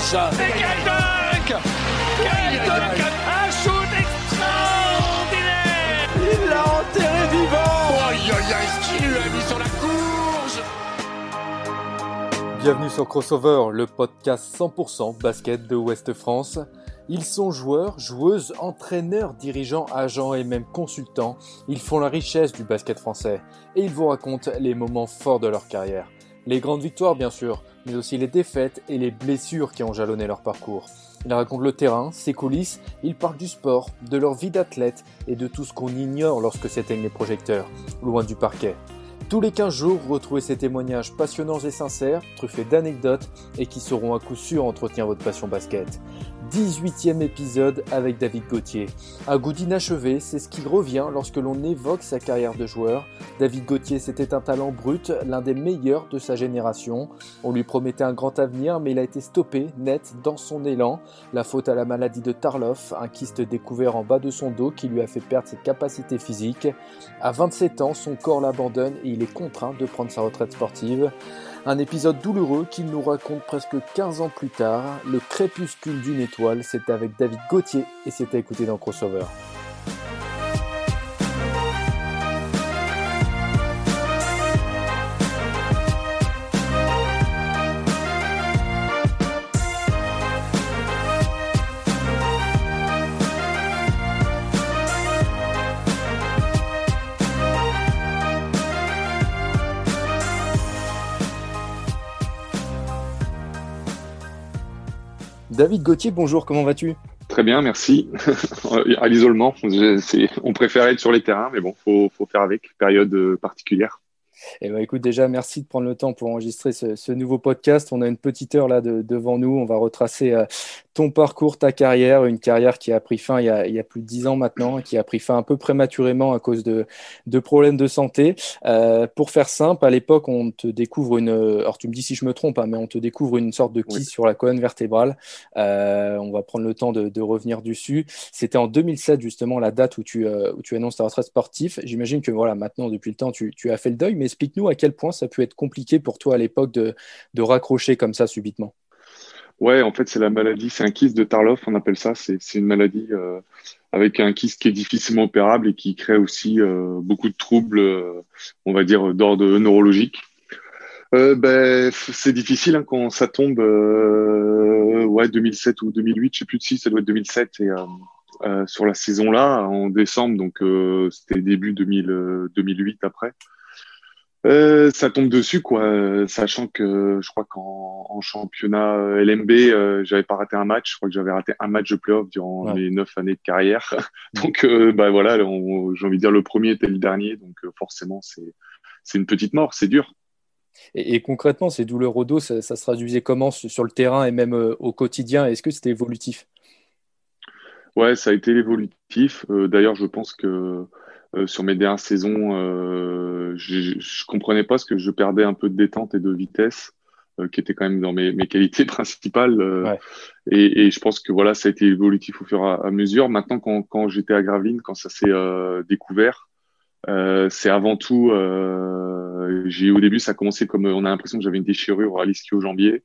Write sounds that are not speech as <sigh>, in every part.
décollage. Et quel dunk Quel dunk Un shoot extraordinaire Il l'a enterré vivant. Aïe aïe aïe, ce qu'il lui a mis sur la courge Bienvenue sur Crossover, le podcast 100% basket de Ouest France. Ils sont joueurs, joueuses, entraîneurs, dirigeants, agents et même consultants. Ils font la richesse du basket français et ils vous racontent les moments forts de leur carrière. Les grandes victoires bien sûr, mais aussi les défaites et les blessures qui ont jalonné leur parcours. Ils racontent le terrain, ses coulisses, ils parlent du sport, de leur vie d'athlète et de tout ce qu'on ignore lorsque s'éteignent les projecteurs, loin du parquet. Tous les 15 jours, retrouvez ces témoignages passionnants et sincères, truffés d'anecdotes et qui sauront à coup sûr entretenir votre passion basket. 18e épisode avec David Gauthier. Un goût d'inachevé, c'est ce qui revient lorsque l'on évoque sa carrière de joueur. David Gauthier, c'était un talent brut, l'un des meilleurs de sa génération. On lui promettait un grand avenir, mais il a été stoppé net dans son élan. La faute à la maladie de Tarloff, un kyste découvert en bas de son dos qui lui a fait perdre ses capacités physiques. À 27 ans, son corps l'abandonne et il est contraint de prendre sa retraite sportive. Un épisode douloureux qu'il nous raconte presque 15 ans plus tard. Le crépuscule d'une étoile, c'était avec David Gauthier et c'était écouté dans Crossover. David Gauthier, bonjour, comment vas-tu? Très bien, merci. <laughs> à l'isolement, on préfère être sur les terrains, mais bon, faut, faut faire avec, période euh, particulière. Eh ben, écoute, déjà, merci de prendre le temps pour enregistrer ce, ce nouveau podcast. On a une petite heure là de, devant nous. On va retracer euh, ton parcours, ta carrière, une carrière qui a pris fin il y a, il y a plus de dix ans maintenant, qui a pris fin un peu prématurément à cause de, de problèmes de santé. Euh, pour faire simple, à l'époque, on te découvre une. Alors, tu me dis si je me trompe, hein, mais on te découvre une sorte de kyste Oui. sur la colonne vertébrale. Euh, on va prendre le temps de, de revenir dessus. C'était en 2007 justement la date où tu, euh, où tu annonces ta retraite sportive. J'imagine que voilà, maintenant depuis le temps, tu, tu as fait le deuil, mais explique-nous à quel point ça a pu être compliqué pour toi à l'époque de, de raccrocher comme ça subitement. Ouais, en fait, c'est la maladie, c'est un kyste de Tarloff, on appelle ça. C'est une maladie euh, avec un kyste qui est difficilement opérable et qui crée aussi euh, beaucoup de troubles, euh, on va dire, d'ordre neurologique. Euh, ben, c'est difficile hein, quand ça tombe, euh, ouais, 2007 ou 2008, je sais plus de si, ça doit être 2007 et sur la saison là, en décembre, donc c'était début 2000, euh, 2008 après. Euh, ça tombe dessus, quoi, euh, sachant que je crois qu'en en championnat euh, LMB, euh, j'avais pas raté un match. Je crois que j'avais raté un match de playoff durant Ouais. mes neuf années de carrière. <laughs> donc, bah voilà, j'ai envie de dire le premier était le dernier, donc forcément c'est une petite mort, c'est dur. Et, et concrètement, ces douleurs au dos, ça, ça se traduisait comment sur le terrain et même au quotidien? Est-ce que c'était évolutif? Ouais, ça a été évolutif. D'ailleurs, je pense que euh, sur mes dernières saisons, euh, je, je comprenais pas ce que je perdais un peu de détente et de vitesse, euh, qui était quand même dans mes, mes qualités <laughs> principales. euh, Ouais. et, et je pense que voilà, ça a été évolutif au fur et à mesure. Maintenant, quand, quand j'étais à Gravelines, quand ça s'est euh, découvert, euh, c'est avant tout. Euh, j'ai au début, ça a commencé comme on a l'impression que j'avais une déchirure à l'ischio-jambier.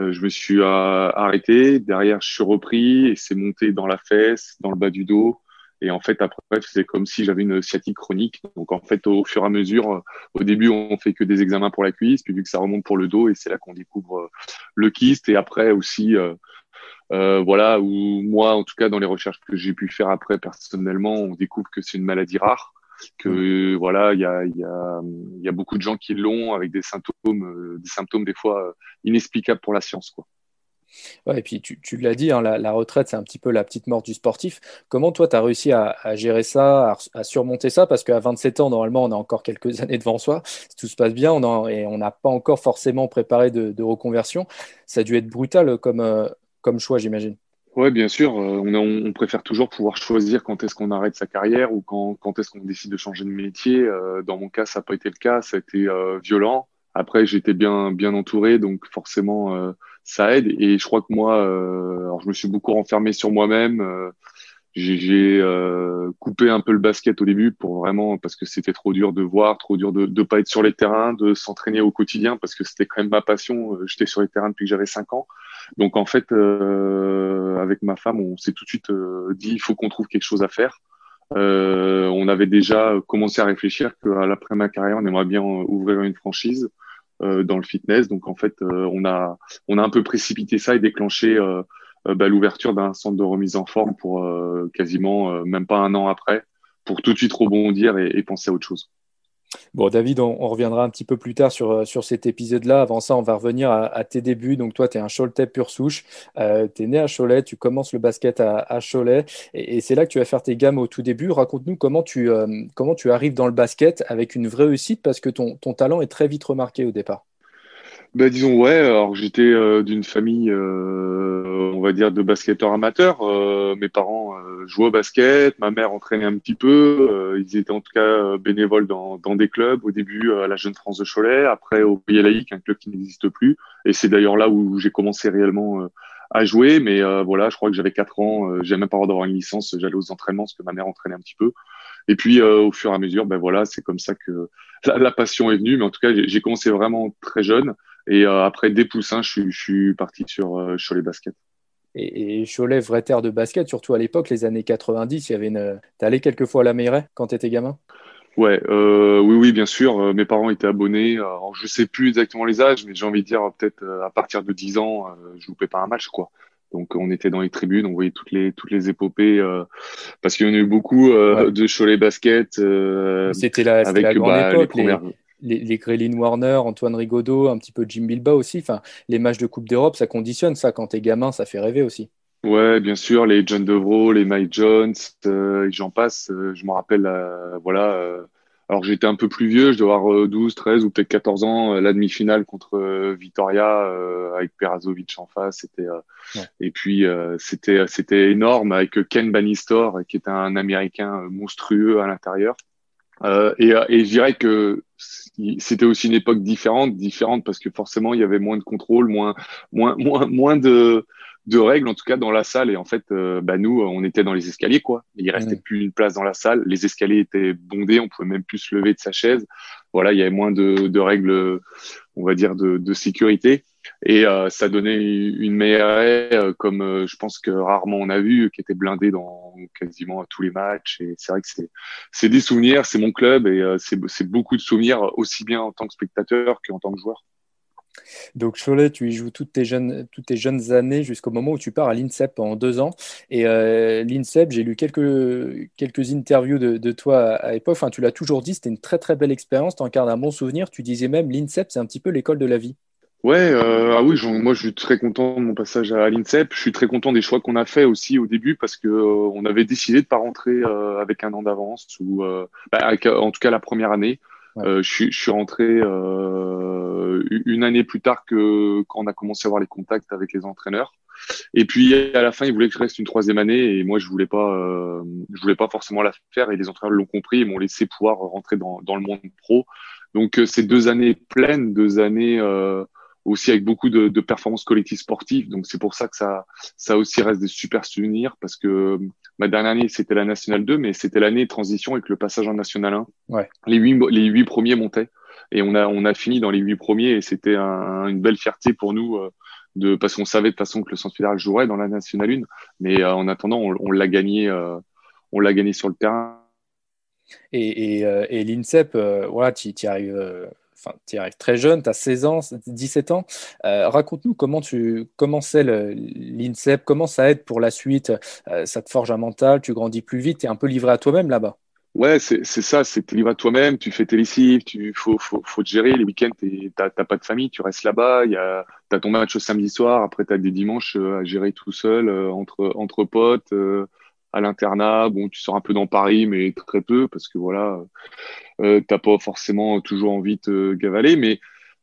Euh, je me suis arrêté. Derrière, je suis repris et c'est monté dans la fesse, dans le bas du dos. Et en fait, après, c'est comme si j'avais une sciatique chronique. Donc, en fait, au fur et à mesure, euh, au début, on fait que des examens pour la cuisse, puis vu que ça remonte pour le dos, et c'est là qu'on découvre euh, le kyste. Et après aussi, euh, euh, voilà, où moi, en tout cas, dans les recherches que j'ai pu faire après personnellement, on découvre que c'est une maladie rare, que voilà, il y a, y a, y a beaucoup de gens qui l'ont avec des symptômes, euh, des symptômes des fois euh, inexplicables pour la science, quoi. Ouais, et puis tu, l'as dit, hein, la, retraite, c'est un petit peu la petite mort du sportif. Comment toi, tu as réussi à, gérer ça, à, surmonter ça? Parce qu'à 27 ans, normalement, on a encore quelques <laughs> années devant soi. Si tout se passe bien, on et on n'a pas encore forcément préparé de, reconversion. Ça a dû être brutal comme, euh, choix, j'imagine. Ouais, bien sûr. euh, on, préfère toujours pouvoir choisir quand est-ce qu'on arrête sa carrière ou quand, est-ce qu'on décide de changer de métier. Euh, dans mon cas, ça n'a pas été le cas. Ça a été violent. Après, j'étais bien, bien entouré, donc forcément, ça aide. Et je crois que moi, euh, alors je me suis beaucoup renfermé sur moi-même. euh, j'ai euh, coupé un peu le basket au début pour vraiment parce que c'était trop dur de voir, trop dur de ne pas être sur les terrains, de s'entraîner au quotidien parce que c'était quand même ma passion. Euh, J'étais sur les terrains depuis que j'avais cinq ans. Donc en fait, avec ma femme, on s'est tout de suite dit il faut qu'on trouve quelque chose à faire. on avait déjà commencé à réfléchir qu'à l'après ma carrière, on aimerait bien ouvrir une franchise dans le fitness. Donc en fait, on a on a un peu précipité ça et déclenché bah, l'ouverture d'un centre de remise en forme pour quasiment même pas un an après, pour tout de suite rebondir et penser à autre chose. Bon, David, on, reviendra un petit peu plus tard sur, euh, sur cet épisode-là. Avant ça, on va revenir à, tes débuts. Donc, toi, tu es un Choletais pur souche. Euh, tu es né à Cholet, tu commences le basket à, Cholet. Et, c'est là que tu vas faire tes gammes au tout début. Raconte-nous comment, tu euh, comment tu arrives dans le basket avec une vraie réussite parce que ton, ton talent est très vite remarqué au départ. Ben disons ouais. Alors j'étais euh, d'une famille, euh, on va dire, de basketteurs amateurs. Euh, mes parents jouaient au basket, ma mère entraînait un petit peu. ils étaient en tout cas bénévoles dans, dans des clubs. Au début à la Jeune France de Cholet, après au Pays Laïque, un club qui n'existe plus. Et c'est d'ailleurs là où j'ai commencé réellement à jouer. Mais voilà, je crois que j'avais quatre ans. J'avais même pas droit d'avoir une licence. J'allais aux entraînements parce que ma mère entraînait un petit peu. Et puis au fur et à mesure, ben voilà, c'est comme ça que la, la, passion est venue. Mais en tout cas, j'ai commencé vraiment très jeune. Et euh, après, des poussins, je, je suis parti sur, euh, sur les baskets. Et, et, Cholet, vraie terre de basket, surtout à l'époque, les années 90, il y avait une. T'es allé quelquefois à la Mairie quand t'étais gamin? Ouais, euh, oui, oui, bien sûr. Euh, mes parents étaient abonnés. Alors, je sais plus exactement les âges, mais j'ai envie de dire peut-être à partir de 10 ans, je loupais pas un match, quoi. Donc, on était dans les tribunes, on voyait toutes les toutes les épopées parce qu'il y en a eu beaucoup de Cholet basket. C'était la, avec, la grande bah, époque. Les les, les Warner, Antoine Rigaudot, un petit peu Jim Bilba aussi. Enfin, les matchs de Coupe d'Europe, ça conditionne ça. Quand t'es gamin, ça fait rêver aussi. Ouais, bien sûr, les John Devro, les Mike Jones, euh, j'en passe. Euh, je me rappelle, euh, voilà. Alors j'étais un peu plus vieux, je dois avoir 12, 13 ou peut-être 14 ans. la demi-finale contre Vitoria avec Perazovic en face, c'était. Et puis c'était c'était énorme avec Ken Bannistor qui est un Américain monstrueux à l'intérieur. Et, et je dirais que c'était aussi une époque différente, différente parce que forcément il y avait moins de contrôle, moins, moins, <laughs> moins, moins de, de règles en tout cas dans la salle. Et en fait, euh, bah nous, on était dans les escaliers quoi. Il restait plus une place dans la salle. Les escaliers étaient bondés, on pouvait même plus se lever de sa chaise. Voilà, il y avait moins de, de règles, on va dire de, de sécurité. Et euh, ça donnait une meilleure euh, comme euh, je pense que rarement on a vu, qui était blindé dans quasiment tous les matchs. Et c'est vrai que c'est des souvenirs, c'est mon club et c'est beaucoup de souvenirs aussi bien en tant que spectateur qu'en tant que joueur. Donc Cholet, tu y joues toutes tes jeunes, années jusqu'au moment où tu pars à l'INSEP en deux ans. Et l'INSEP, j'ai lu quelques, interviews de, toi à, l'époque. Enfin, tu l'as toujours dit, c'était une très très belle expérience. Tu gardes un bon souvenir. Tu disais même l'INSEP, c'est un petit peu l'école de la vie. Ouais, euh, ah oui, moi je suis très content de mon passage à l'INSEP. Je suis très content des choix qu'on a fait aussi au début parce que euh, on avait décidé de pas rentrer euh, avec un an d'avance ou euh, bah, en tout cas la première année. je, suis, je suis rentré une année plus tard que quand on a commencé à avoir les contacts avec les entraîneurs. Et puis à la fin, ils voulaient que je reste une troisième année et moi je voulais pas, je voulais pas forcément la faire et les entraîneurs l'ont compris et m'ont laissé pouvoir rentrer dans, dans le monde pro. Donc ces deux années pleines, deux années aussi avec beaucoup de, de performances collectives sportives. Donc c'est pour ça que ça, ça aussi reste des super souvenirs parce que ma dernière année c'était la Nationale 2, mais c'était l'année transition avec le passage en National 1. Ouais. Les huit, les huit premiers montaient et on a, on a fini dans les huit premiers et c'était un, une belle fierté pour nous. Euh, de, parce qu'on savait de toute façon que le centre fédéral jouerait dans la Nationale 1, mais euh, en attendant, on, on l'a gagné, euh, on l'a gagné sur le terrain. Et, et, et l'INSEP, voilà, tu y arrives enfin, tu arrives très jeune, tu as 16 ans, 17 ans. Euh, raconte-nous comment tu comment c'est l'INSEP, comment ça aide pour la suite. Euh, ça te forge un mental, tu grandis plus vite, tu es un peu livré à toi-même là-bas. Ouais, c'est ça, c'est livré à toi-même, tu fais tes lessives, tu faut, faut, faut te gérer. Les week-ends, t'as pas de famille, tu restes là-bas, tu as ton match au samedi soir, après tu as des dimanches euh, à gérer tout seul, entre, entre potes à l'internat. Bon, tu sors un peu dans Paris, mais très peu parce que voilà, euh, t'as pas forcément toujours envie de te gavaler, mais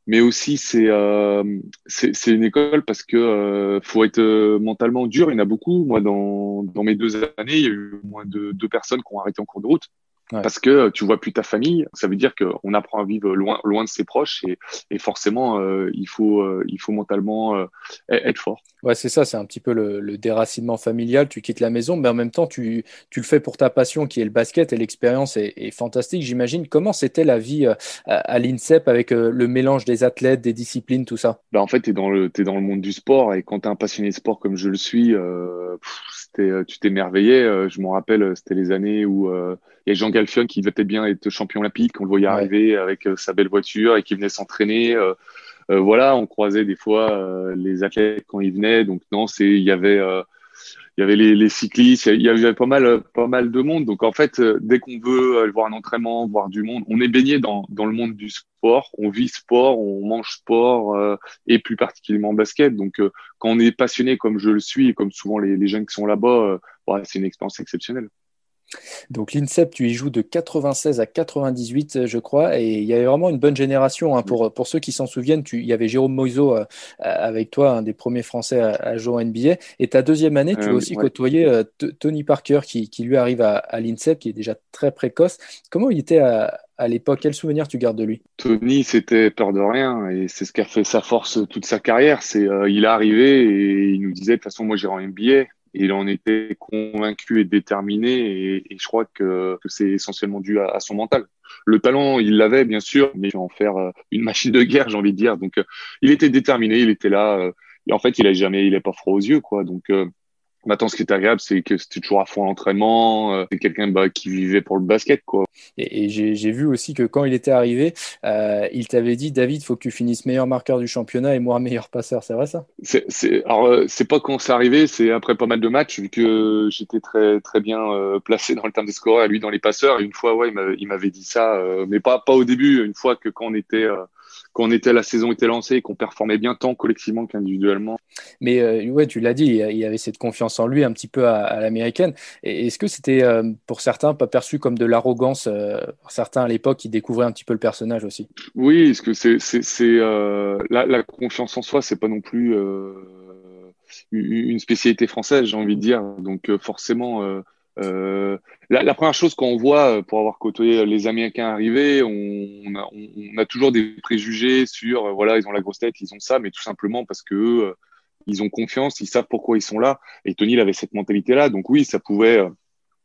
mais aussi c'est euh, c'est une école parce que euh, faut être euh, mentalement dur. Il y en a beaucoup. Moi, dans dans mes deux années, il y a eu moins de deux personnes qui ont arrêté en cours de route. Parce que tu vois plus ta famille, ça veut dire qu'on apprend à vivre loin, loin de ses proches et, et forcément il faut il faut mentalement être fort. Ouais, c'est ça, c'est un petit peu le, déracinement familial. Tu quittes la maison, mais en même temps, tu, le fais pour ta passion qui est le basket et l'expérience est, fantastique, j'imagine. Comment c'était la vie euh, à, l'INSEP avec euh, le mélange des athlètes, des disciplines, tout ça? Bah, En fait, tu es, dans le, dans le monde du sport et quand tu es un passionné de sport comme je le suis, euh, tu t'émerveillais. je me rappelle, c'était les années où il y a Jean Galfion qui devait bien être champion olympique. On le voyait arriver avec sa belle voiture et qui venait s'entraîner. Euh, voilà, on croisait des fois euh, les athlètes quand ils venaient. Donc non, c'est il y avait euh, il y avait les, cyclistes, il y avait pas mal, pas mal de monde. Donc en fait, dès qu'on veut voir un entraînement, voir du monde, on est baigné dans, dans le monde du sport, on vit sport, on mange sport et plus particulièrement basket. Donc quand on est passionné comme je le suis, comme souvent les, les jeunes qui sont là-bas, c'est une expérience exceptionnelle. Donc l'INSEP, tu y joues de 96 à 98, je crois, et il y avait vraiment une bonne génération. Hein. Pour, pour ceux qui s'en souviennent, tu, il y avait Jérôme Moiseau euh, avec toi, un des premiers Français à, jouer en NBA. Et ta deuxième année, tu as euh, aussi côtoyé euh, Tony Parker, qui, qui, lui arrive à, à l'INSEP, qui est déjà très précoce. Comment il était à, à l'époque? Quel souvenir tu gardes de lui? Tony, c'était peur de rien et c'est ce qui a fait sa force toute sa carrière. C'est il est arrivé et il nous disait de toute façon moi j'irai en NBA il en était convaincu et déterminé et, je crois que, c'est essentiellement dû à, son mental. Le talent, il l'avait bien sûr, mais en faire euh, une machine de guerre, j'ai envie de dire. Donc, euh, il était déterminé, il était là. Euh, et en fait, il a jamais, il est pas froid aux yeux, quoi. Donc, Maintenant, ce qui est agréable, c'est que c'était toujours à fond l'entraînement. Euh, c'est quelqu'un bah, qui vivait pour le basket, quoi. Et, j'ai vu aussi que quand il était arrivé, euh, il t'avait dit, David, il faut que tu finisses meilleur marqueur du championnat et moi <laughs> meilleur passeur. C'est vrai ça? C'est, Alors, euh, c'est pas quand c'est arrivé, c'est après pas mal de matchs, vu que j'étais très très bien placé dans le terme des scoreurs et lui dans les passeurs. Et une fois, ouais, il m'avait dit ça, mais pas pas au début. Une fois que quand on était quand on était la saison était lancée et qu'on performait bien tant collectivement qu'individuellement. Mais euh, ouais, tu l'as dit, il y avait cette confiance en lui un petit peu à, l'américaine. Est-ce que c'était euh, pour certains pas perçu comme de l'arrogance, euh, certains à l'époque qui découvraient un petit peu le personnage aussi? Oui, parce que c'est c'est la, la, confiance en soi, c'est pas non plus une spécialité française, j'ai envie de dire. Donc forcément euh, la, première chose qu'on voit euh, pour avoir côtoyé les Américains arrivés, on, a, toujours des préjugés sur euh, voilà ils ont la grosse tête, ils ont ça, mais tout simplement parce que euh, ils ont confiance, ils savent pourquoi ils sont là. Et Tony il avait cette mentalité là, donc oui ça pouvait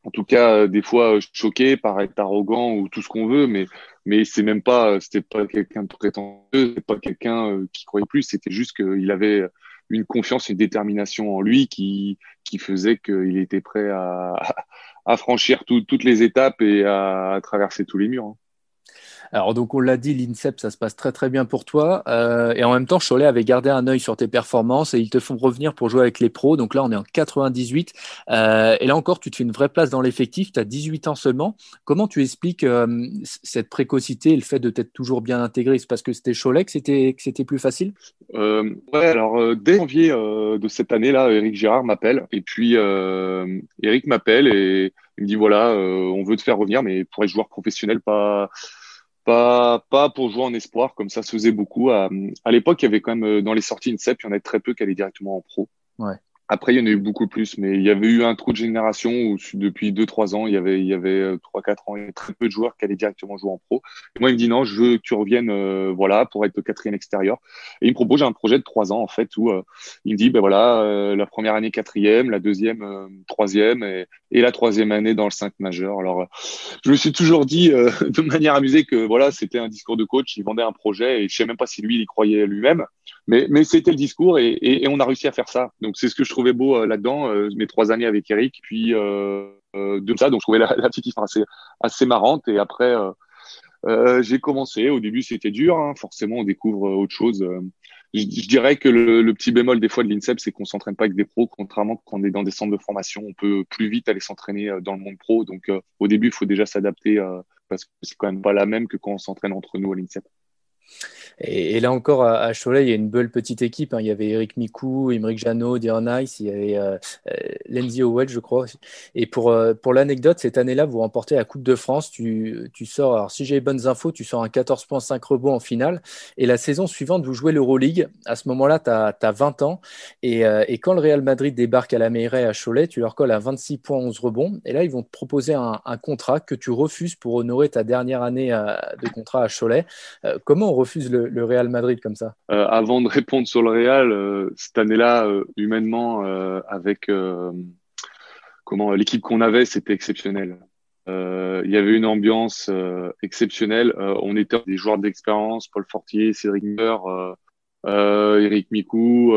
en tout cas des fois choquer, paraître arrogant ou tout ce qu'on veut, mais mais c'est même pas c'était pas quelqu'un de prétentieux, c'est pas quelqu'un qui croyait plus, c'était juste qu'il avait une confiance, une détermination en lui qui, qui faisait qu'il était prêt à, à franchir toutes les étapes et à, traverser tous les murs. Hein. Alors donc on l'a dit, l'INSEP, ça se passe très très bien pour toi. Euh, et en même temps, Cholet avait gardé un œil sur tes performances et ils te font revenir pour jouer avec les pros. Donc là, on est en 98. Euh, et là encore, tu te fais une vraie place dans l'effectif. Tu as 18 ans seulement. Comment tu expliques euh, cette précocité et le fait de t'être toujours bien intégré? C'est parce que c'était Cholet que c'était, plus facile? Ouais, alors dès janvier de cette année-là, Eric Gérard m'appelle. Et puis Eric m'appelle et il me dit voilà, on veut te faire revenir, mais pour être joueur professionnel, pas pas, pas pour jouer en espoir, comme ça se faisait beaucoup. À, à l'époque, il y avait quand même, euh, dans les sorties INSEP, il y en avait très peu qui allaient directement en pro. Ouais. Après, il y en a eu beaucoup plus, mais il y avait eu un trou de génération où depuis deux trois ans, il y avait il y avait euh, trois quatre ans, il y avait très peu de joueurs qui allaient directement jouer en pro. Et moi, il me dit non, je veux que tu reviennes, euh, voilà, pour être quatrième extérieur. Et il me propose un projet de trois ans en fait où euh, il me dit ben voilà, la première année quatrième, la deuxième troisième et, et, la troisième année dans le 5 majeur. Alors, je me suis toujours dit <laughs> de manière amusée que voilà, c'était un discours de coach, il vendait un projet et je sais même pas si lui il y croyait lui-même, mais mais c'était le discours et, et, et on a réussi à faire ça. Donc c'est ce que je trouvais beau euh, là-dedans, euh, mes trois années avec Eric, puis euh, de ça, donc je trouvais <laughs> la, petite histoire assez, assez marrante. Et après, j'ai commencé. Au début, c'était dur. Hein. Forcément, on découvre autre chose. Je, dirais que le, petit bémol des fois de l'INSEP, c'est qu'on s'entraîne pas avec des pros, contrairement quand on est dans des centres de formation, on peut plus vite aller s'entraîner dans le monde pro. Donc, au début, il faut déjà s'adapter parce que c'est quand même pas la même que quand on s'entraîne entre nous à l'INSEP. Et, là encore, à, Cholet, il y a une belle petite équipe. Hein. Il y avait Eric Mikou, Imric Janot, Dion Ice, il y avait euh, euh Lenzi Howell, je crois. Et pour, euh, pour l'anecdote, cette année-là, vous remportez la Coupe de France. Tu, tu sors, si j'ai les bonnes infos, tu sors un 14,5 rebonds en finale. Et la saison suivante, vous jouez l'Euroleague. À ce moment-là, tu as, 20 ans. Et, euh, et, quand le Real Madrid débarque à la Meiret à Cholet, tu leur colles à 26 points, 11 rebonds. Et là, ils vont te proposer un, un contrat que tu refuses pour honorer ta dernière année de contrat à Cholet. comment on refuse le le, Real Madrid comme ça Avant de répondre sur le Real, cette année-là, humainement, avec comment l'équipe qu'on avait, c'était exceptionnel. il y avait une ambiance exceptionnelle. on était des joueurs d'expérience, Paul Fortier, Cédric Meur, Eric Mikou,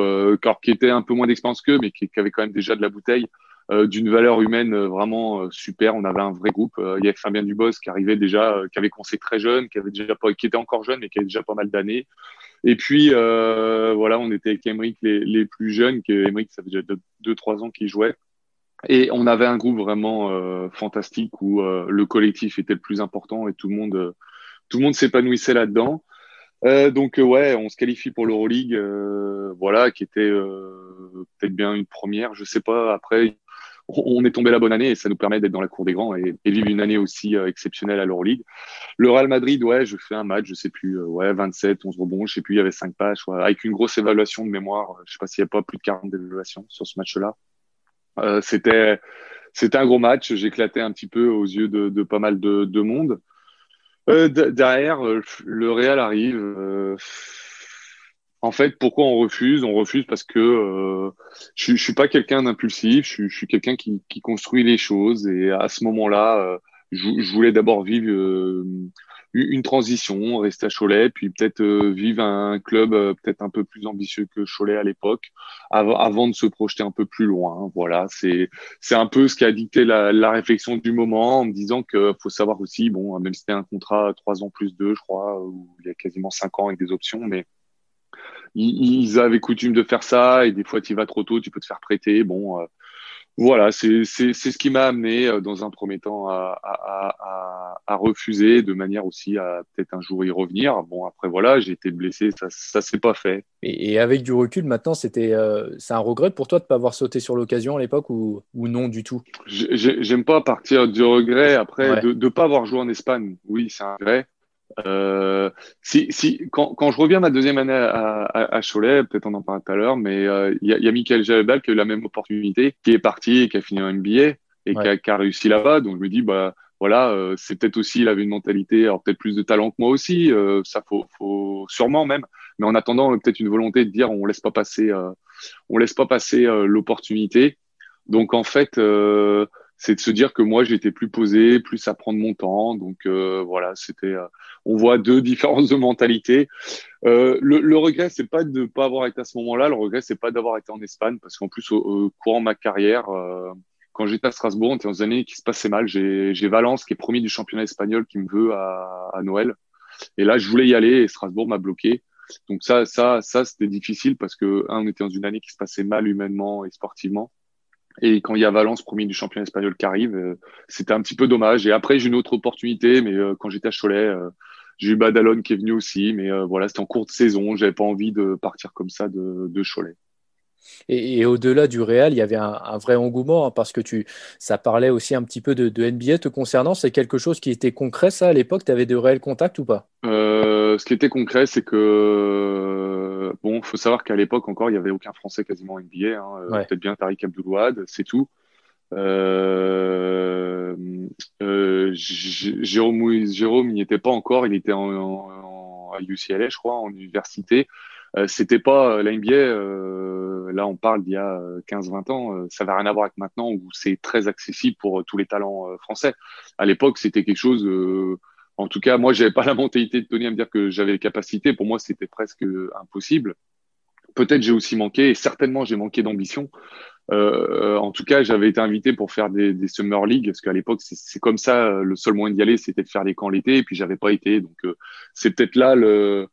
qui était un peu moins d'expérience qu'eux, mais qui, qui, avait quand même déjà de la bouteille. Euh, d'une valeur humaine euh, vraiment euh, super. On avait un vrai groupe. il y avait Fabien Dubos qui arrivait déjà, qui avait commencé très jeune, qui avait déjà pas, qui était encore jeune, mais qui avait déjà pas mal d'années. Et puis voilà, on était avec Emeric les, plus jeunes, que Emeric ça fait déjà deux trois ans qu'il jouait. Et on avait un groupe vraiment fantastique où le collectif était le plus important et tout le monde, tout le monde s'épanouissait là-dedans. Donc ouais, on se qualifie pour l'Euroleague, voilà, qui était peut-être bien une première, je sais pas. Après, on est tombé la bonne année et ça nous permet d'être dans la cour des grands et, vivre une année aussi euh, exceptionnelle à l'Euroleague. Le Real Madrid, ouais, je fais un match, je sais plus, euh, ouais, 27, 11 rebonds, je sais plus, il y avait 5 pages, avec une grosse évaluation de mémoire. Je sais pas s'il n'y a pas plus de 40 d'évaluation sur ce match-là. Euh, c'était, c'était un gros match. J'éclatais un petit peu aux yeux de, de pas mal de, de monde. derrière, le Real arrive en fait, pourquoi on refuse? On refuse parce que euh, je, je suis pas quelqu'un d'impulsif, je, je, suis quelqu'un qui, qui, construit les choses. Et à ce moment-là, euh, je, je, voulais d'abord vivre euh, une transition, rester à Cholet, puis peut-être vivre un club peut-être un peu plus ambitieux que Cholet à l'époque, avant, de se projeter un peu plus loin. Voilà, c'est c'est un peu ce qui a dicté la, la réflexion du moment, en me disant que faut savoir aussi, bon, même si c'était un contrat trois ans plus deux, je crois, où il y a quasiment cinq ans avec des options, mais ils, avaient coutume de faire ça et des fois tu vas trop tôt, tu peux te faire prêter. Bon, euh, voilà, c'est ce qui m'a amené euh, dans un premier temps à, à, à, à refuser, de manière aussi à peut-être un jour y revenir. Bon, après voilà, j'ai été blessé, ça ça s'est pas fait. Et, et, avec du recul, maintenant, c'était euh, c'est un regret pour toi de pas avoir sauté sur l'occasion à l'époque ou, ou non du tout? J'aime pas partir du regret après de ne pas avoir joué en Espagne. Oui, c'est un regret. Euh, si, si, quand, quand, je reviens ma deuxième année à, à, à Cholet, peut-être on en parlera tout à l'heure, mais euh, il y, a, y a Michael Jalebal qui a eu la même opportunité, qui est parti et qui a fini en NBA et qui, a, qui, a, réussi là-bas. Donc je me dis, bah voilà, euh, c'est peut-être aussi, il avait une mentalité, alors peut-être plus de talent que moi aussi, euh, ça faut, faut sûrement même, mais en attendant peut-être une volonté de dire on laisse pas passer, on laisse pas passer l'opportunité. Donc en fait, c'est de se dire que moi j'étais plus posé, plus à prendre mon temps. Donc euh, voilà, c'était. Euh, on voit deux <laughs> différences de mentalité. Euh, le, le, regret, c'est pas de pas avoir été à ce moment-là. Le regret, c'est pas d'avoir été en Espagne, parce qu'en plus au, courant de ma carrière, quand j'étais à Strasbourg, on était dans une année qui se passait mal. J'ai Valence qui est premier du championnat espagnol qui me veut à, à Noël. Et là, je voulais y aller et Strasbourg m'a bloqué. Donc ça, ça, ça, c'était difficile parce que un, on était dans une année qui se passait mal humainement et sportivement. Et quand il y a Valence, premier du championnat espagnol qui arrive, euh, c'était un petit peu dommage. Et après, j'ai une autre opportunité, mais euh, quand j'étais à Cholet, euh, j'ai eu Badalone qui est venu aussi. Mais voilà, c'était en cours de saison. J'avais pas envie de partir comme ça de Cholet. Et, au-delà du Real, il y avait un, vrai engouement hein, parce que tu, ça parlait aussi un petit peu de, de NBA te concernant. C'est quelque chose qui était concret, ça, à l'époque? Tu avais de réels contacts ou pas? Ce qui était concret, c'est que bon, faut savoir qu'à l'époque encore, il n'y avait aucun Français quasiment en NBA. Hein. Euh, peut-être bien Tariq Abdoulouad, c'est tout. Euh, euh, Jérôme, Jérôme, il n'y était pas encore. Il était en, à UCLA, je crois, en université. Euh, c'était pas la NBA. Euh, là, on parle d'il y a 15-20 ans. ça n'a rien à voir avec maintenant où c'est très accessible pour tous les talents français. À l'époque, c'était quelque chose en tout cas, moi, j'avais pas la mentalité de Tony à me dire que j'avais les capacités. Pour moi, c'était presque impossible. Peut-être j'ai aussi manqué, et certainement j'ai manqué d'ambition. Euh, en tout cas, j'avais été invité pour faire des, des Summer League, parce qu'à l'époque, c'est comme ça, le seul moyen d'y aller, c'était de faire les camps l'été, et puis j'avais pas été. Donc, euh, c'est peut-être là le,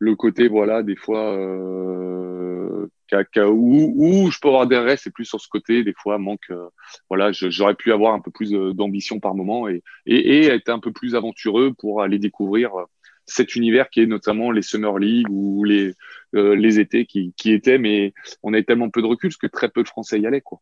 le côté, voilà, des fois, euh, où, où, je peux avoir des regrets, c'est plus sur ce côté, des fois, manque, euh, voilà, j'aurais pu avoir un peu plus d'ambition par moment et, et, et, être un peu plus aventureux pour aller découvrir euh, cet univers qui est notamment les Summer League ou les, euh, les étés qui, qui étaient, mais on avait tellement peu de recul parce que très peu de Français y allaient, quoi.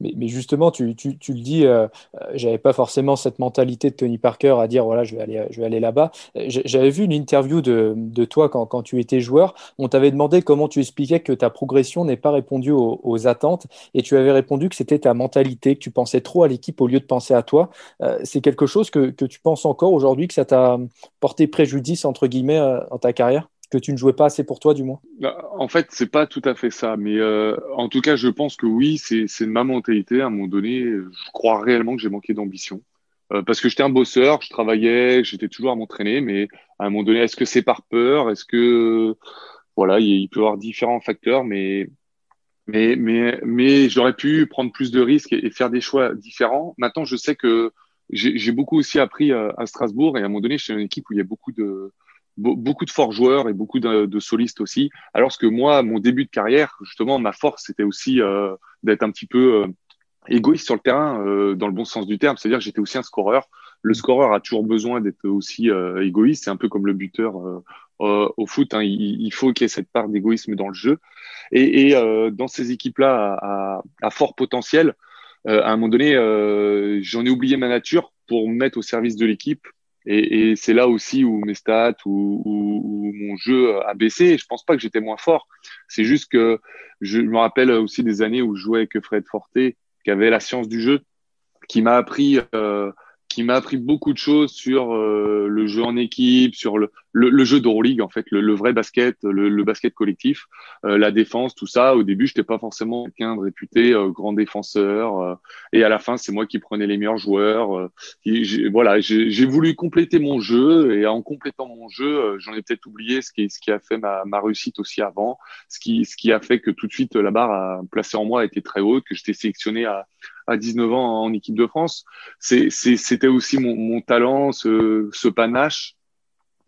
Mais, mais justement, tu, tu, tu, le dis, euh, j'avais pas forcément cette mentalité de Tony Parker à dire voilà, je vais aller, je vais aller là-bas. J'avais vu une interview de, de toi quand, quand, tu étais joueur. On t'avait demandé comment tu expliquais que ta progression n'est pas répondue aux, aux, attentes et tu avais répondu que c'était ta mentalité, que tu pensais trop à l'équipe au lieu de penser à toi. C'est quelque chose que, que tu penses encore aujourd'hui, que ça t'a porté préjudice, entre guillemets, dans ta carrière? Que tu ne jouais pas assez pour toi, du moins bah, En fait, c'est pas tout à fait ça, mais euh, en tout cas, je pense que oui, c'est ma mentalité. À un moment donné, je crois réellement que j'ai manqué d'ambition. Euh, parce que j'étais un bosseur, je travaillais, j'étais toujours à m'entraîner, mais à un moment donné, est-ce que c'est par peur? Est-ce que voilà, il, peut y avoir différents facteurs, mais mais mais mais j'aurais pu prendre plus de risques et, faire des choix différents. Maintenant, je sais que j'ai beaucoup aussi appris à, à Strasbourg et à un moment donné, chez une équipe où il y a beaucoup de beaucoup de forts joueurs et beaucoup de, de, solistes aussi. Alors que moi, mon début de carrière, justement, ma force, c'était aussi euh, d'être un petit peu euh, égoïste sur le terrain, euh, dans le bon sens du terme. C'est-à-dire que j'étais aussi un scoreur. Le scoreur a toujours besoin d'être aussi égoïste. C'est un peu comme le buteur au foot. Hein. Il, il, faut qu'il y ait cette part d'égoïsme dans le jeu. Et, et dans ces équipes-là à, à, fort potentiel, à un moment donné, j'en ai oublié ma nature pour me mettre au service de l'équipe et, c'est là aussi où mes stats, où, où, mon jeu a baissé. je pense pas que j'étais moins fort. C'est juste que je me rappelle aussi des années où je jouais avec Fred Forte, qui avait la science du jeu, qui m'a appris euh, qui m'a appris beaucoup de choses sur euh, le jeu en équipe, sur le, le, le jeu d'Euroleague en fait, le, le, vrai basket, le, basket collectif, euh, la défense, tout ça. Au début, j'étais pas forcément quelqu'un de réputé euh, grand défenseur, et à la fin, c'est moi qui prenais les meilleurs joueurs. voilà, j'ai voulu compléter mon jeu, et en complétant mon jeu, j'en ai peut-être oublié ce qui, ce qui a fait ma, ma réussite aussi avant, ce qui, ce qui a fait que tout de suite la barre placée en moi était très haute, que j'étais sélectionné à à 19 ans en équipe de France. C'était aussi mon, mon, talent, ce, ce panache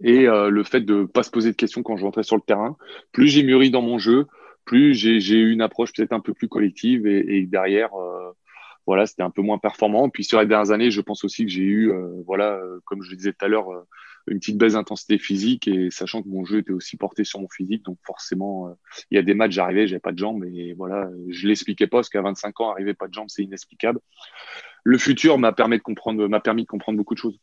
et euh, le fait de pas se poser de questions quand je rentrais sur le terrain. Plus j'ai mûri dans mon jeu, plus j'ai eu une approche peut-être un peu plus collective et, et derrière, euh, voilà, c'était un peu moins performant. Puis sur les dernières années, je pense aussi que j'ai eu, euh, voilà, comme je le disais tout à l'heure, une petite baisse d'intensité physique et sachant que mon jeu était aussi porté sur mon physique, donc forcément, euh, il y a des matchs, j'arrivais, j'avais pas de jambes et voilà, je l'expliquais pas parce qu'à 25 ans, arriver pas de jambes, c'est inexplicable. Le futur m'a permis de comprendre, m'a permis de comprendre beaucoup de choses.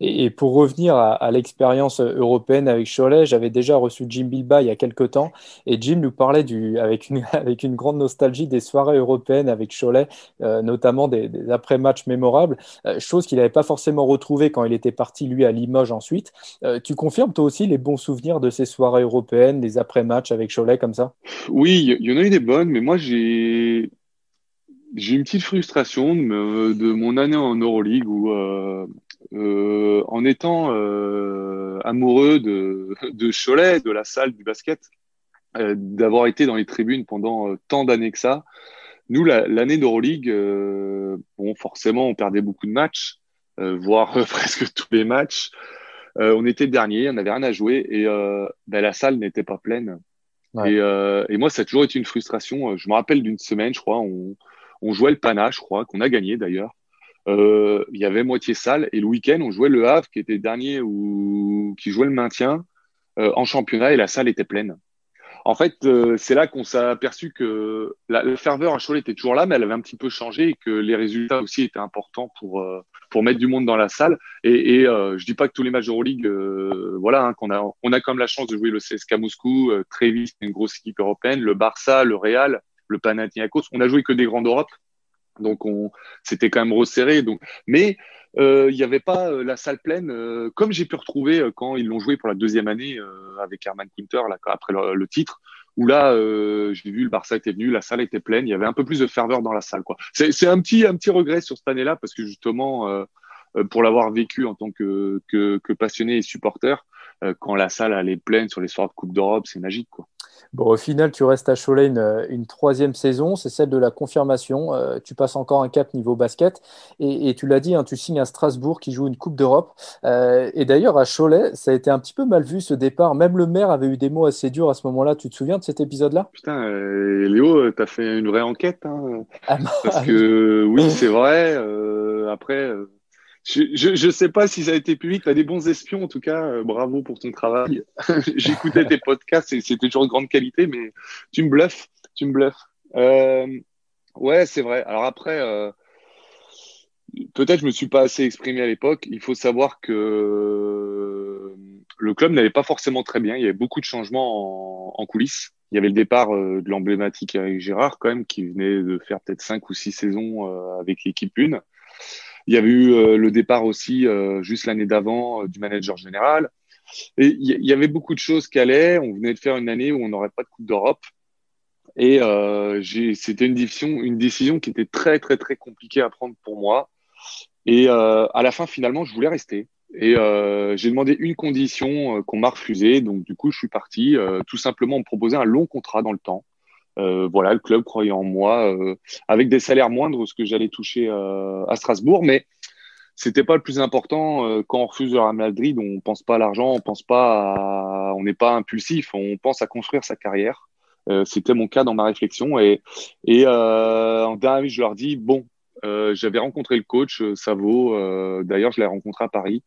Et, pour revenir à, l'expérience européenne avec Cholet, j'avais déjà reçu Jim Bilba il y a quelques temps. Et Jim nous parlait du, avec, une, <laughs> avec une grande nostalgie des soirées européennes avec Cholet, euh, notamment des, après-matchs mémorables, euh, chose qu'il n'avait pas forcément retrouvée quand il était parti lui à Limoges ensuite. Euh, tu confirmes toi aussi les bons souvenirs de ces soirées européennes, des après-matchs avec Cholet comme ça? Oui, il y en a eu des bonnes, mais moi j'ai j'ai une petite frustration de, de, mon année en Euroleague où en étant euh, amoureux de, de Cholet, de la salle du basket, euh, d'avoir été dans les tribunes pendant tant d'années que ça. Nous, l'année d'Euroleague, bon, forcément, on perdait beaucoup de matchs, voire <laughs> presque tous les matchs. on était dernier, on n'avait rien à jouer et ben, la salle n'était pas pleine. Et, et, moi, ça a toujours été une frustration. Je me rappelle d'une semaine, je crois, on, on jouait le panache, je crois, qu'on a gagné d'ailleurs. Euh, il y avait moitié salle. Et le week-end, on jouait le Havre, qui était dernier ou qui jouait le maintien euh, en championnat, et la salle était pleine. En fait, euh, c'est là qu'on s'est aperçu que la, ferveur à Cholet était toujours là, mais elle avait un petit peu changé et que les résultats aussi étaient importants pour pour mettre du monde dans la salle. Et, et je dis pas que tous les matchs Euroleague, voilà, hein, qu'on a on a même la chance de jouer le CSKA Moscou, Trévis, une grosse équipe européenne, le Barça, le Real, le Panathinaikos. On a joué que des grandes d'Europe. Donc on, c'était quand même resserré. Donc, mais euh, il n'y avait pas euh, la salle pleine euh, comme j'ai pu retrouver quand ils l'ont joué pour la deuxième année avec Herman Kunter là, après le, titre. Où là, j'ai vu le Barça était venu, la salle était pleine, il y avait un peu plus de ferveur dans la salle. C'est, un petit un petit regret sur cette année-là parce que justement, pour l'avoir vécu en tant que, que, que passionné et supporter, quand la salle est pleine sur les soirs de Coupe d'Europe, c'est magique quoi. Bon, au final, tu restes à Cholet une, troisième saison, c'est celle de la confirmation. Euh, tu passes encore un cap niveau basket. Et, tu l'as dit, hein, tu signes à Strasbourg qui joue une Coupe d'Europe. Euh, et d'ailleurs, à Cholet, ça a été un petit peu mal vu ce départ. Même le maire avait eu des mots assez durs à ce moment-là. Tu te souviens de cet épisode-là? Putain, euh, Léo, tu as fait une vraie enquête. Hein. Ah, Parce que oui, c'est vrai. après je ne sais pas si ça a été public. Tu des bons espions, en tout cas. Euh, bravo pour ton travail. <laughs> J'écoutais tes podcasts et c'était toujours de grande qualité, mais tu me bluffes. Tu me bluffes. Euh, Ouais, c'est vrai. Alors après, euh, peut-être je me suis pas assez exprimé à l'époque. Il faut savoir que le club n'allait pas forcément très bien. Il y avait beaucoup de changements en, coulisses. Il y avait le départ euh, de l'emblématique Eric Gérard quand même, qui venait de faire peut-être cinq ou six saisons euh, avec l'équipe une. Il y avait eu le départ aussi juste l'année d'avant du manager général. Et il y avait beaucoup de choses qui allaient. On venait de faire une année où on n'aurait pas de Coupe d'Europe. Et euh, c'était une décision, une décision qui était très, très, très compliquée à prendre pour moi. Et euh, à la fin, finalement, je voulais rester. Et euh, j'ai demandé une condition euh, qu'on m'a refusée. Donc, du coup, je suis parti. Euh, tout simplement, me proposer un long contrat dans le temps. Euh, voilà, le club croyait en moi, avec des salaires moindres ce que j'allais toucher à Strasbourg. Mais c'était pas le plus important quand on refuse le Real Madrid. On pense pas à l'argent, on pense pas, à... on n'est pas impulsif. On pense à construire sa carrière. Euh, c'était mon cas dans ma réflexion. Et, et euh, en dernier, je leur dis bon, euh, j'avais rencontré le coach Savo. D'ailleurs, je l'ai rencontré à Paris.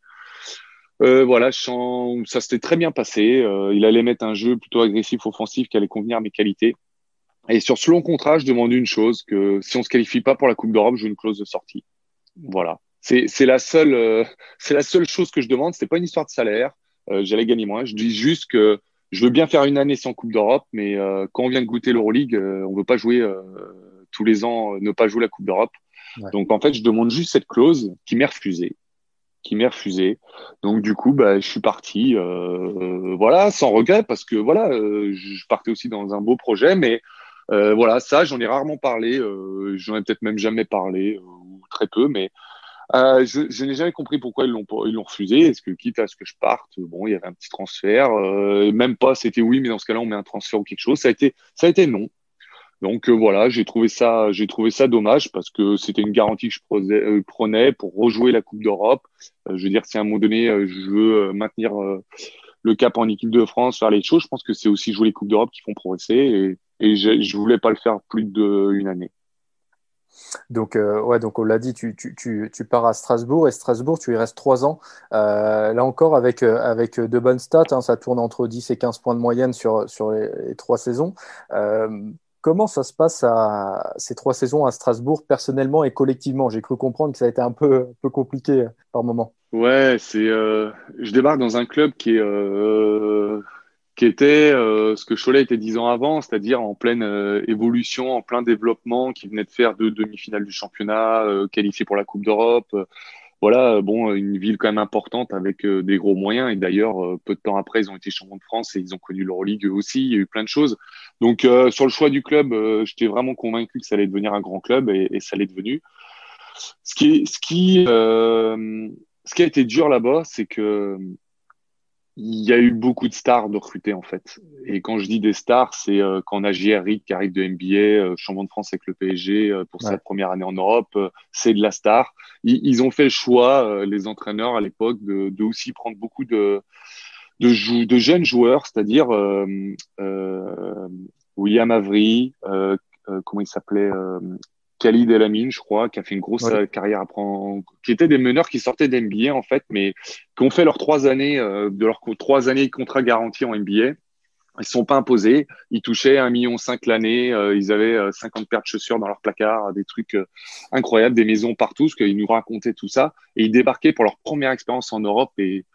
Euh, voilà, ça s'était très bien passé. Euh, il allait mettre un jeu plutôt agressif, offensif, qui allait convenir à mes qualités. Et sur ce long contrat, je demande une chose que si on se qualifie pas pour la Coupe d'Europe, j'ai une clause de sortie. Voilà, c'est la seule, euh, c'est la seule chose que je demande. C'est pas une histoire de salaire. J'allais gagner moins. Je dis juste que je veux bien faire une année sans Coupe d'Europe, mais euh, quand on vient de goûter l'Euroleague, euh, on veut pas jouer euh, tous les ans, ne pas jouer la Coupe d'Europe. Donc en fait, je demande juste cette clause qui m'est refusée, qui m'est refusée. Donc du coup, bah, je suis parti, voilà, sans regret, parce que voilà, je partais aussi dans un beau projet, mais voilà, ça, j'en ai rarement parlé, j'en ai peut-être même jamais parlé ou très peu, mais euh, je, je n'ai jamais compris pourquoi ils l'ont ils l'ont refusé. Est-ce que quitte à ce que je parte, bon, il y avait un petit transfert, euh, même pas, c'était oui, mais dans ce cas-là, on met un transfert ou quelque chose. Ça a été, ça a été non. Donc euh, voilà, j'ai trouvé ça, j'ai trouvé ça dommage parce que c'était une garantie que je euh, prenais pour rejouer la Coupe d'Europe. je veux dire, si à un moment donné, je veux maintenir le cap en équipe de France, faire les choses, je pense que c'est aussi jouer les coupes d'Europe qui font progresser et, et je, je voulais pas le faire plus d'une année. Donc, euh, ouais, donc on l'a dit, tu, tu, tu, tu, pars à Strasbourg et Strasbourg, tu y restes trois ans. Euh, là encore, avec, euh, avec de bonnes stats, hein, ça tourne entre 10 et 15 points de moyenne sur, sur les, trois saisons. comment ça se passe à ces trois saisons à Strasbourg, personnellement et collectivement? J'ai cru comprendre que ça a été un peu, peu compliqué par moment. Ouais, c'est. je débarque dans un club qui est qui était euh, ce que Cholet était dix ans avant, c'est-à-dire en pleine euh, évolution, en plein développement, qui venait de faire deux demi-finales du championnat, euh, qualifié pour la Coupe d'Europe. voilà, bon, une ville quand même importante avec des gros moyens. Et d'ailleurs, peu de temps après, ils ont été champions de France et ils ont connu l'Euroleague aussi. Il y a eu plein de choses. Donc, sur le choix du club, j'étais vraiment convaincu que ça allait devenir un grand club et, et ça l'est devenu. Ce qui, ce qui, ce qui a été dur là-bas, c'est que il y a eu beaucoup de stars de recruter en fait. Et quand je dis des stars, c'est euh, quand on a J.R. qui arrive de NBA, euh, champion de France avec le PSG euh, pour sa première année en Europe, euh, c'est de la star. Ils, ils, ont fait le choix, les entraîneurs à l'époque, de, de, aussi prendre beaucoup de de, de jeunes joueurs, c'est-à-dire William Avery, comment il s'appelait Khalid Elamine, je crois, qui a fait une grosse euh, carrière après, qui étaient des meneurs qui sortaient d'NBA en fait, mais qui ont fait leurs trois années euh, de leurs trois années de contrat garanti en NBA. Ils sont pas imposés. Ils touchaient un million cinq l'année. Euh, ils avaient 50 paires de chaussures dans leur placard, des trucs incroyables, des maisons partout, parce qu'ils nous racontaient tout ça. Et ils débarquaient pour leur première expérience en Europe et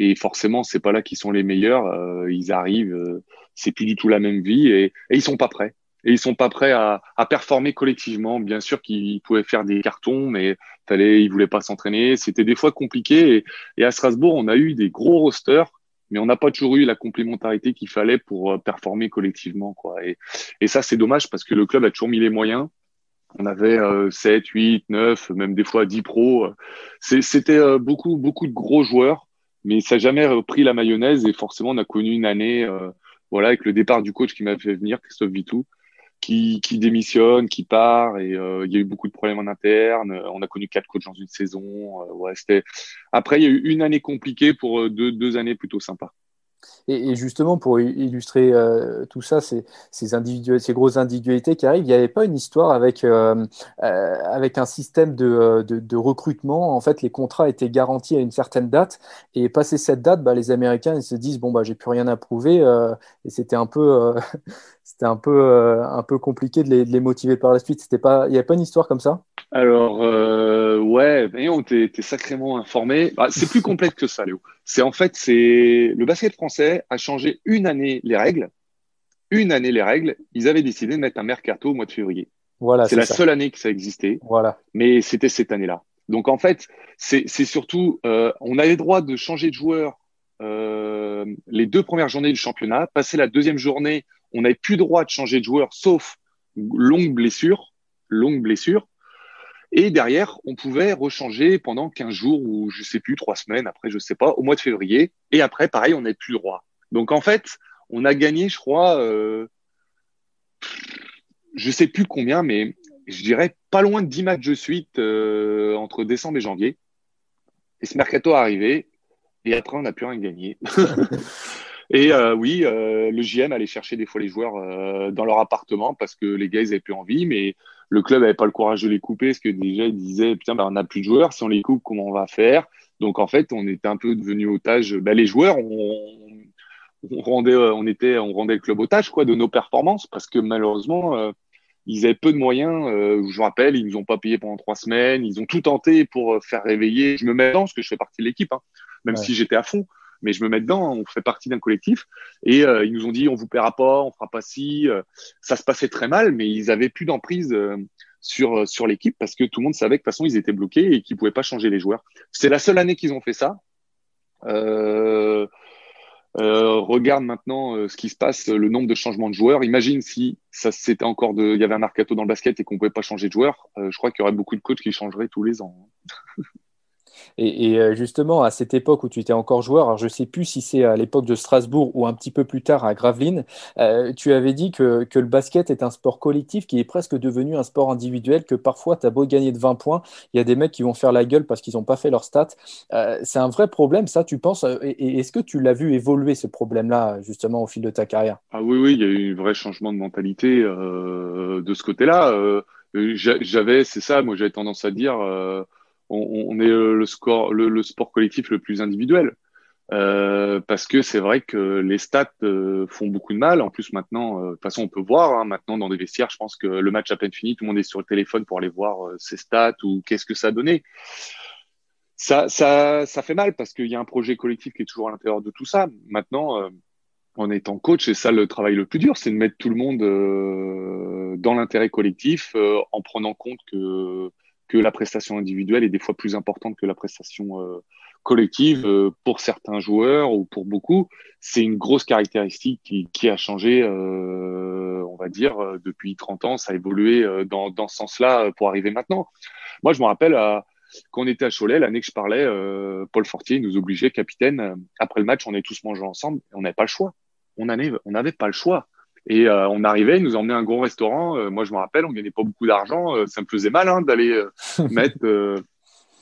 et forcément c'est pas là qu'ils sont les meilleurs. ils arrivent, c'est plus du tout la même vie et, et ils sont pas prêts et ils sont pas prêts à, à performer collectivement. Bien sûr qu'ils pouvaient faire des cartons, mais fallait, ils voulaient pas s'entraîner. C'était des fois compliqué. Et, à Strasbourg, on a eu des gros rosters, mais on n'a pas toujours eu la complémentarité qu'il fallait pour euh, performer collectivement. Quoi. Et, et ça, c'est dommage parce que le club a toujours mis les moyens. On avait euh, 7, 8, 9, même des fois 10 pros. C'était euh, beaucoup, beaucoup de gros joueurs, mais ça n'a jamais repris la mayonnaise. Et forcément, on a connu une année, euh, voilà, avec le départ du coach qui m'a fait venir, Christophe Vitou, qui, démissionne, qui part, et euh, il y a eu beaucoup de problèmes en interne. On a connu quatre coachs dans une saison. Euh, ouais, c'était. Après, il y a eu une année compliquée pour euh, deux, années plutôt sympas. Et, justement, pour illustrer euh, tout ça, ces, ces, grosses individualités qui arrivent, il n'y avait pas une histoire avec, euh, euh, avec un système de, de, de, recrutement. En fait, les contrats étaient garantis à une certaine date. Et passé cette date, bah, les Américains ils se disent Bon, bah, j'ai plus rien à prouver. et c'était un peu. C'était un peu, euh, un peu compliqué de les, motiver par la suite. C'était pas, il n'y a pas une histoire comme ça? Alors, euh, ouais, on t'es sacrément informé. Bah, c'est plus complexe que ça, Léo. C'est en fait, c'est le basket français a changé une année les règles. Une année les règles. Ils avaient décidé de mettre un mercato au mois de février. Voilà, c'est la seule année que ça existait. Voilà. Mais c'était cette année-là. Donc en fait, c'est surtout, euh, on a le droit de changer de joueur euh, les deux premières journées du championnat. Passer la deuxième journée, on n'avait plus droit de changer de joueur, sauf longue blessure, longue blessure. Et derrière, on pouvait rechanger pendant 15 jours ou je sais plus, trois semaines, après je sais pas, au mois de février. Et après, pareil, on n'avait plus droit. Donc en fait, on a gagné, je crois, euh, je sais plus combien, mais je dirais pas loin de 10 matchs de suite euh, entre décembre et janvier. Et ce mercato est arrivé, et après, on n'a plus rien gagné. <laughs> et euh, oui, euh, le JM allait chercher des fois les joueurs euh, dans leur appartement parce que les gars, ils avaient plus envie, mais le club n'avait pas le courage de les couper parce que déjà, ils disaient, putain, ben, on n'a plus de joueurs, si on les coupe, comment on va faire? Donc, en fait, on était un peu devenu otage. Ben, les joueurs, on, on, rendait, on, était, on rendait le club otage quoi, de nos performances parce que malheureusement, ils avaient peu de moyens. je vous rappelle, ils nous ont pas payé pendant trois semaines. Ils ont tout tenté pour faire réveiller. Je me mets dans parce que je fais partie de l'équipe. Hein même si j'étais à fond. Mais je me mets dedans, on fait partie d'un collectif. Et euh, ils nous ont dit, on vous paiera pas, on fera pas ci. Euh, ça se passait très mal, mais ils avaient plus d'emprise euh, sur sur l'équipe parce que tout le monde savait que de toute façon ils étaient bloqués et qu'ils pouvaient pas changer les joueurs. C'est la seule année qu'ils ont fait ça. regarde maintenant ce qui se passe, le nombre de changements de joueurs. Imagine si ça c'était encore de, il y avait un mercato dans le basket et qu'on pouvait pas changer de joueur. je crois qu'il y aurait beaucoup de coachs qui changeraient tous les ans. <laughs> Et, euh, justement, à cette époque où tu étais encore joueur, alors je ne sais plus si c'est à l'époque de Strasbourg ou un petit peu plus tard à Gravelines, euh, tu avais dit que, que, le basket est un sport collectif qui est presque devenu un sport individuel, que parfois, tu as beau gagner de 20 points, il y a des mecs qui vont faire la gueule parce qu'ils n'ont pas fait leur stats. Euh, c'est un vrai problème, ça, tu penses est-ce que tu l'as vu évoluer, ce problème-là, justement, au fil de ta carrière? Ah oui, oui, il y a eu un vrai changement de mentalité de ce côté-là. j'avais, c'est ça, moi j'avais tendance à dire on, est le, score, le, sport collectif le plus individuel. Euh, parce que c'est vrai que les stats euh, font beaucoup de mal. En plus, maintenant, euh, de toute façon, on peut voir. Hein, maintenant, dans des vestiaires, je pense que le match à peine fini, tout le monde est sur le téléphone pour aller voir ses stats ou qu'est-ce que ça a donné. Ça, ça, ça fait mal parce qu'il y a un projet collectif qui est toujours à l'intérieur de tout ça. Maintenant, en étant coach, c'est ça le travail le plus dur, c'est de mettre tout le monde dans l'intérêt collectif en prenant compte que que la prestation individuelle est des fois plus importante que la prestation euh, collective euh, pour certains joueurs ou pour beaucoup. C'est une grosse caractéristique qui, qui a changé, euh, on va dire, depuis 30 ans. Ça a évolué dans, dans ce sens-là pour arriver maintenant. Moi, je me rappelle quand on était à Cholet, l'année que je parlais, Paul Fortier nous obligeait, capitaine, après le match, on est tous mangés ensemble et on n'avait pas le choix. On n'avait on n'avait pas le choix. Et euh, on arrivait, ils nous emmenaient à un gros restaurant. Euh, moi, je me rappelle, on gagnait pas beaucoup d'argent. Euh, ça me faisait mal hein, d'aller <laughs> mettre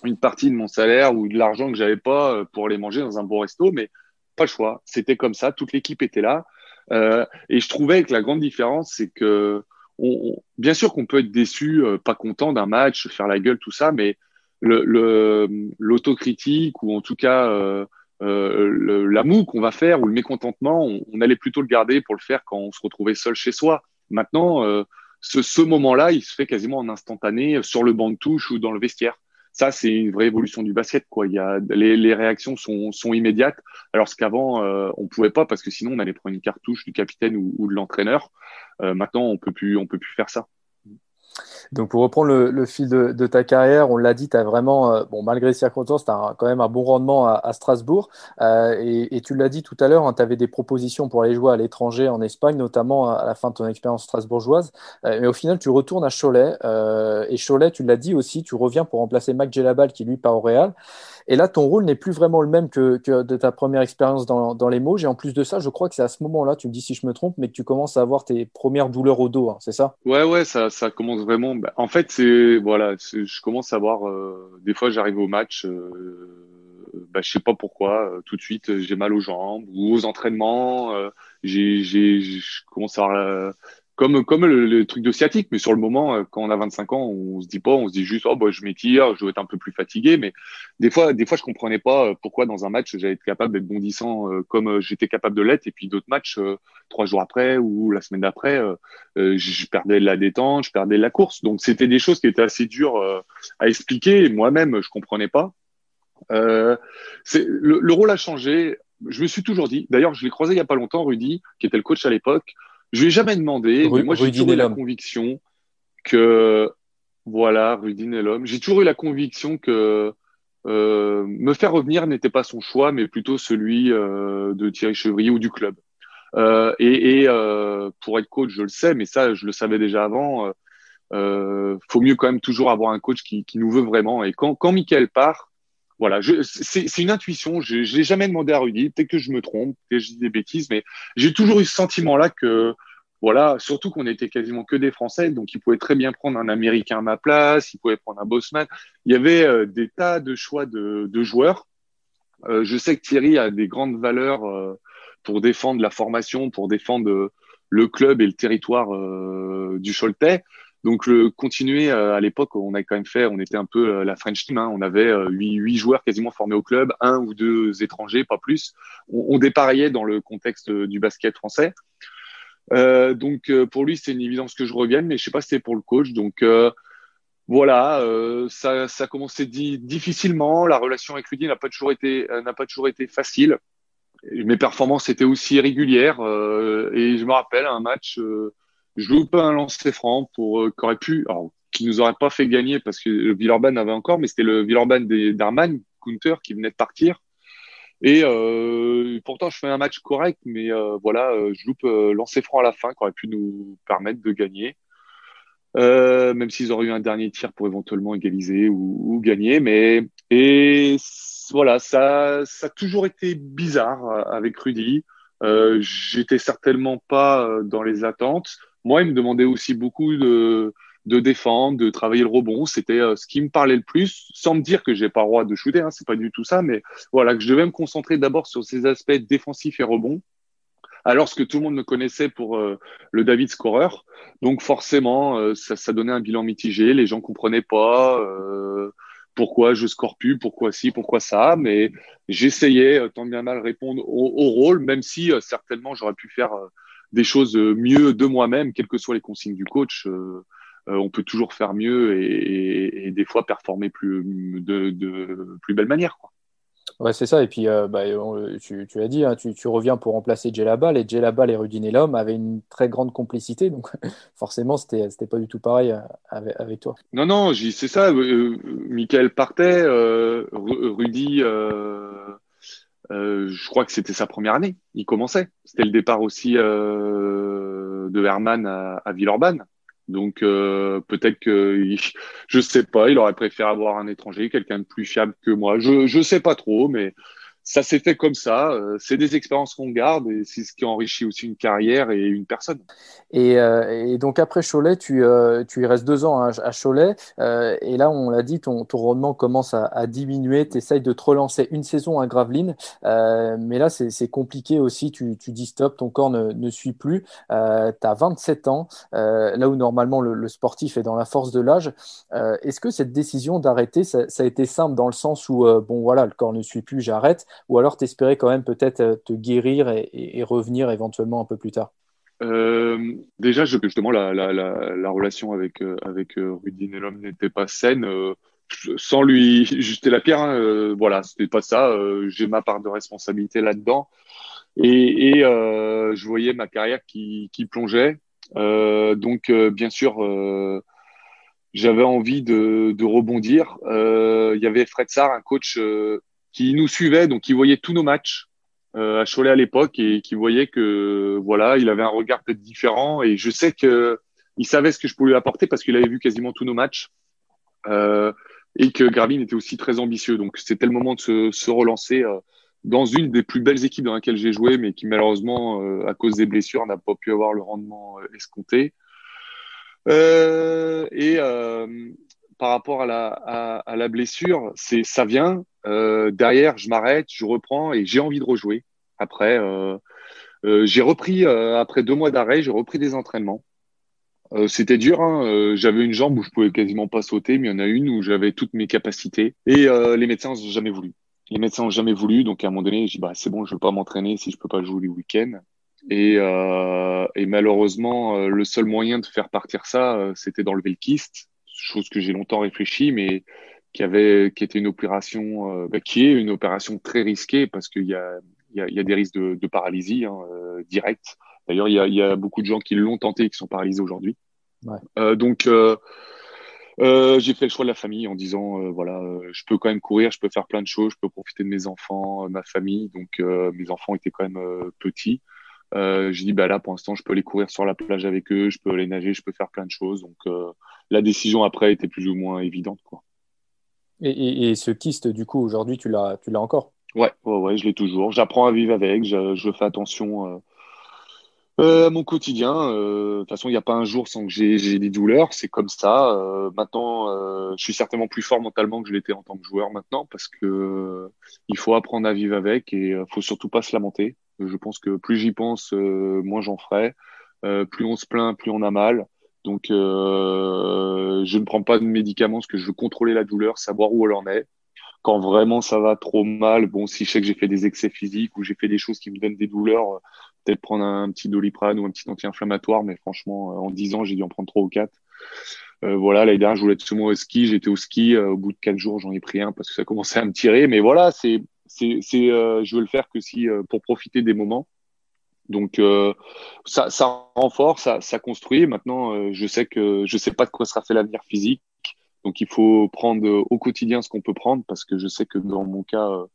une partie de mon salaire ou de l'argent que j'avais pas pour aller manger dans un bon resto, mais pas le choix. C'était comme ça. Toute l'équipe était là. et je trouvais que la grande différence, c'est que on, bien sûr qu'on peut être déçu, pas content d'un match, faire la gueule, tout ça, mais l'autocritique le, ou en tout cas euh, l'amour qu'on va faire ou le mécontentement, on, allait plutôt le garder pour le faire quand on se retrouvait seul chez soi. Maintenant, euh, ce, ce moment-là, il se fait quasiment en instantané sur le banc de touche ou dans le vestiaire. Ça, c'est une vraie évolution du basket. Quoi. Il y a, les, les réactions sont, sont immédiates, alors qu'avant, euh, on pouvait pas parce que sinon, on allait prendre une cartouche du capitaine ou, ou de l'entraîneur. Euh, maintenant, on peut plus, on peut plus faire ça. Donc pour reprendre le, fil de, ta carrière, on l'a dit, tu as vraiment, euh, bon, malgré les circonstances, tu as quand même un bon rendement à, Strasbourg. Euh, et, tu l'as dit tout à l'heure, hein, tu avais des propositions pour aller jouer à l'étranger, en Espagne, notamment à la fin de ton expérience strasbourgeoise. Euh, mais au final, tu retournes à Cholet. et Cholet, tu l'as dit aussi, tu reviens pour remplacer Mac Gelabal qui lui part au Real. Et là, ton rôle n'est plus vraiment le même que, de ta première expérience dans, les Mauges. Et en plus de ça, je crois que c'est à ce moment-là, tu me dis si je me trompe, mais que tu commences à avoir tes premières douleurs au dos, hein, c'est ça? Ouais, ouais, ça, ça commence vraiment. Bah, en fait, c'est voilà, je commence à avoir. Euh, des fois, j'arrive au match. Euh, bah, je sais pas pourquoi, euh, tout de suite j'ai mal aux jambes ou aux entraînements. j'ai, j'ai, je commence à comme comme le, truc de sciatique. Mais sur le moment, euh, quand on a 25 ans, on se dit pas, on se dit juste, oh bah je m'étire, je dois être un peu plus fatigué. Mais des fois, des fois, je comprenais pas euh, pourquoi dans un match j'allais être capable d'être bondissant euh, comme j'étais capable de l'être, et puis d'autres matchs trois jours après ou la semaine d'après, je perdais la détente, je perdais la course. Donc c'était des choses qui étaient assez dures à expliquer. Moi-même, je comprenais pas. Euh, le, le, rôle a changé. Je me suis toujours dit, d'ailleurs, je l'ai croisé il y a pas longtemps, Rudy, qui était le coach à l'époque. Je lui ai jamais demandé, mais moi j'ai toujours eu la conviction que voilà, Rudy est l'homme. J'ai toujours eu la conviction que euh, me faire revenir n'était pas son choix, mais plutôt celui euh, de Thierry Chevrier ou du club. Euh, et, et pour être coach, je le sais, mais ça, je le savais déjà avant. Faut mieux quand même toujours avoir un coach qui, qui nous veut vraiment. Et quand, quand Michael part, voilà, c'est une intuition. Je, je l'ai jamais demandé à Rudy. Peut-être que je me trompe, peut-être que je dis des bêtises, mais j'ai toujours eu ce sentiment-là que, voilà, surtout qu'on était quasiment que des Français, donc il pouvait très bien prendre un Américain à ma place, il pouvait prendre un Bosman. Il y avait euh, des tas de choix de, de joueurs. Euh, je sais que Thierry a des grandes valeurs euh, pour défendre la formation, pour défendre le club et le territoire du Choletais. Donc continuer euh, à l'époque, on a quand même fait, on était un peu euh, la French team. Hein, on avait euh, huit, joueurs quasiment formés au club, un ou deux étrangers, pas plus. On, on dépareillait dans le contexte du basket français. Donc pour lui, c'est une évidence que je revienne, mais je sais pas si c'est pour le coach. Donc voilà, ça, ça a commencé difficilement. La relation avec Rudy n'a pas toujours été facile. Mes performances étaient aussi régulières et je me rappelle un match je loupe un lancer franc pour euh, qu'aurait pu, alors qui nous aurait pas fait gagner parce que le Villeurbanne avait encore, mais c'était le Villeurbanne d'Arman, Counter, qui venait de partir. Et euh, pourtant, je fais un match correct, mais euh, voilà, euh, je loupe euh, lancer franc à la fin, qui aurait pu nous permettre de gagner. Même s'ils auraient eu un dernier tir pour éventuellement égaliser ou, ou gagner. Mais et voilà, ça, ça a toujours été bizarre avec Rudy. J'étais certainement pas dans les attentes. Moi, il me demandait aussi beaucoup de, de défendre, de travailler le rebond. C'était euh, ce qui me parlait le plus, sans me dire que j'ai pas le droit de shooter, hein, c'est pas du tout ça, mais voilà, que je devais me concentrer d'abord sur ces aspects défensifs et rebond. Alors que tout le monde me connaissait pour euh, le David scoreur, donc forcément, euh, ça, ça, donnait un bilan mitigé. Les gens comprenaient pas pourquoi je score plus, pourquoi ci, pourquoi ça, mais j'essayais tant bien mal répondre au, au rôle, même si certainement j'aurais pu faire des choses mieux de moi-même, quelles que soient les consignes du coach. Euh, euh, on peut toujours faire mieux et, des fois performer plus de, de plus belle manière. Quoi. Ouais, c'est ça. Et puis, euh, bah, tu, tu, as dit, hein, tu, tu, reviens pour remplacer Djellabal. Et Djellabal et Rudy Nelom avaient une très grande complicité. Donc, <laughs> forcément, c'était n'était pas du tout pareil avec, avec toi. Non, non, c'est ça. Euh, Michael partait. Rudy, euh, je crois que c'était sa première année. Il commençait. C'était le départ aussi euh, de Herman à, à Villeurbanne. Donc euh, peut-être que je sais pas, il aurait préféré avoir un étranger, quelqu'un de plus fiable que moi. Je je sais pas trop, mais ça s'est fait comme ça. Euh, c'est des expériences qu'on garde et c'est ce qui enrichit aussi une carrière et une personne. Et, euh, donc après Cholet, tu, euh, tu y restes deux ans à, à Cholet. Et là, on l'a dit, ton, rendement commence à, diminuer. Tu essayes de te relancer une saison à Gravelines. Mais là, c'est compliqué aussi. Tu, dis stop, ton corps ne, suit plus. tu as 27 ans, là où normalement le, sportif est dans la force de l'âge. Est-ce que cette décision d'arrêter, ça, a été simple dans le sens où, bon voilà, le corps ne suit plus, j'arrête ou alors t'espérais quand même peut-être euh, te guérir et, revenir éventuellement un peu plus tard? Euh, déjà, justement, la, la, la, relation avec euh, avec Rudy Nelom n'était pas saine. sans lui <laughs> jeter la pierre, hein, voilà, c'était pas ça. J'ai ma part de responsabilité là-dedans, et, je voyais ma carrière qui, qui plongeait. donc, bien sûr, j'avais envie de, de rebondir. Il y avait Fred Sarr, un coach qui nous suivait, donc qui voyait tous nos matchs euh, à Cholet à l'époque et qui voyait que voilà, il avait un regard peut-être différent. Et je sais que il savait ce que je pouvais lui apporter parce qu'il avait vu quasiment tous nos matchs euh, et que Gravin était aussi très ambitieux. Donc c'était le moment de se, se relancer euh, dans une des plus belles équipes dans laquelle j'ai joué, mais qui malheureusement euh, à cause des blessures n'a pas pu avoir le rendement euh, escompté. et par rapport à la, à, à la blessure, c'est ça vient. Euh, derrière, je m'arrête, je reprends et j'ai envie de rejouer. Après, euh, euh, j'ai repris après deux mois d'arrêt, j'ai repris des entraînements. Euh, c'était dur. Hein. Euh, j'avais une jambe où je pouvais quasiment pas sauter, mais il y en a une où j'avais toutes mes capacités. Et euh, les médecins n'ont jamais voulu. Les médecins n'ont jamais voulu. Donc à un moment donné, j'ai dit bah c'est bon, je veux pas m'entraîner si je peux pas jouer les week-ends. Et, et malheureusement, le seul moyen de faire partir ça, c'était d'enlever le kyste, chose que j'ai longtemps réfléchi, mais qui avait, qui était une opération, bah, qui est une opération très risquée parce qu'il y a, il y a, y a, des risques de, de paralysie hein, directe. D'ailleurs, il y a, y a, beaucoup de gens qui l'ont tenté et qui sont paralysés aujourd'hui. Ouais. Euh, donc, euh, euh, j'ai fait le choix de la famille en disant euh, voilà, euh, je peux quand même courir, je peux faire plein de choses, je peux profiter de mes enfants, ma famille. Donc, mes enfants étaient quand même petits. j'ai dit bah là, pour l'instant, je peux aller courir sur la plage avec eux, je peux aller nager, je peux faire plein de choses. Donc, la décision après était plus ou moins évidente, quoi. Et, ce kyste, du coup, aujourd'hui, tu l'as, tu l'as encore? Ouais, ouais, je l'ai toujours. J'apprends à vivre avec. Je, je fais attention euh, mon quotidien, euh, de toute façon, il n'y a pas un jour sans que j'ai des douleurs, c'est comme ça. Euh, maintenant, euh, je suis certainement plus fort mentalement que je l'étais en tant que joueur maintenant, parce que euh, il faut apprendre à vivre avec et faut surtout pas se lamenter. Je pense que plus j'y pense, moins j'en ferai. plus on se plaint, plus on a mal. Donc, je ne prends pas de médicaments parce que je veux contrôler la douleur, savoir où elle en est. Quand vraiment ça va trop mal, bon, si je sais que j'ai fait des excès physiques ou j'ai fait des choses qui me donnent des douleurs, peut-être prendre un petit doliprane ou un petit anti-inflammatoire, mais franchement, euh, en 10 ans, j'ai dû en prendre trois ou quatre. Euh, voilà, l'année dernière, je voulais être moi au ski, j'étais au ski, euh, au bout de quatre jours, j'en ai pris un parce que ça commençait à me tirer, mais voilà, c'est, c'est, c'est, je veux le faire que si pour profiter des moments. Donc ça, ça renforce, ça, construit. Maintenant, je sais que je sais pas de quoi sera fait l'avenir physique, donc il faut prendre au quotidien ce qu'on peut prendre parce que je sais que dans mon cas,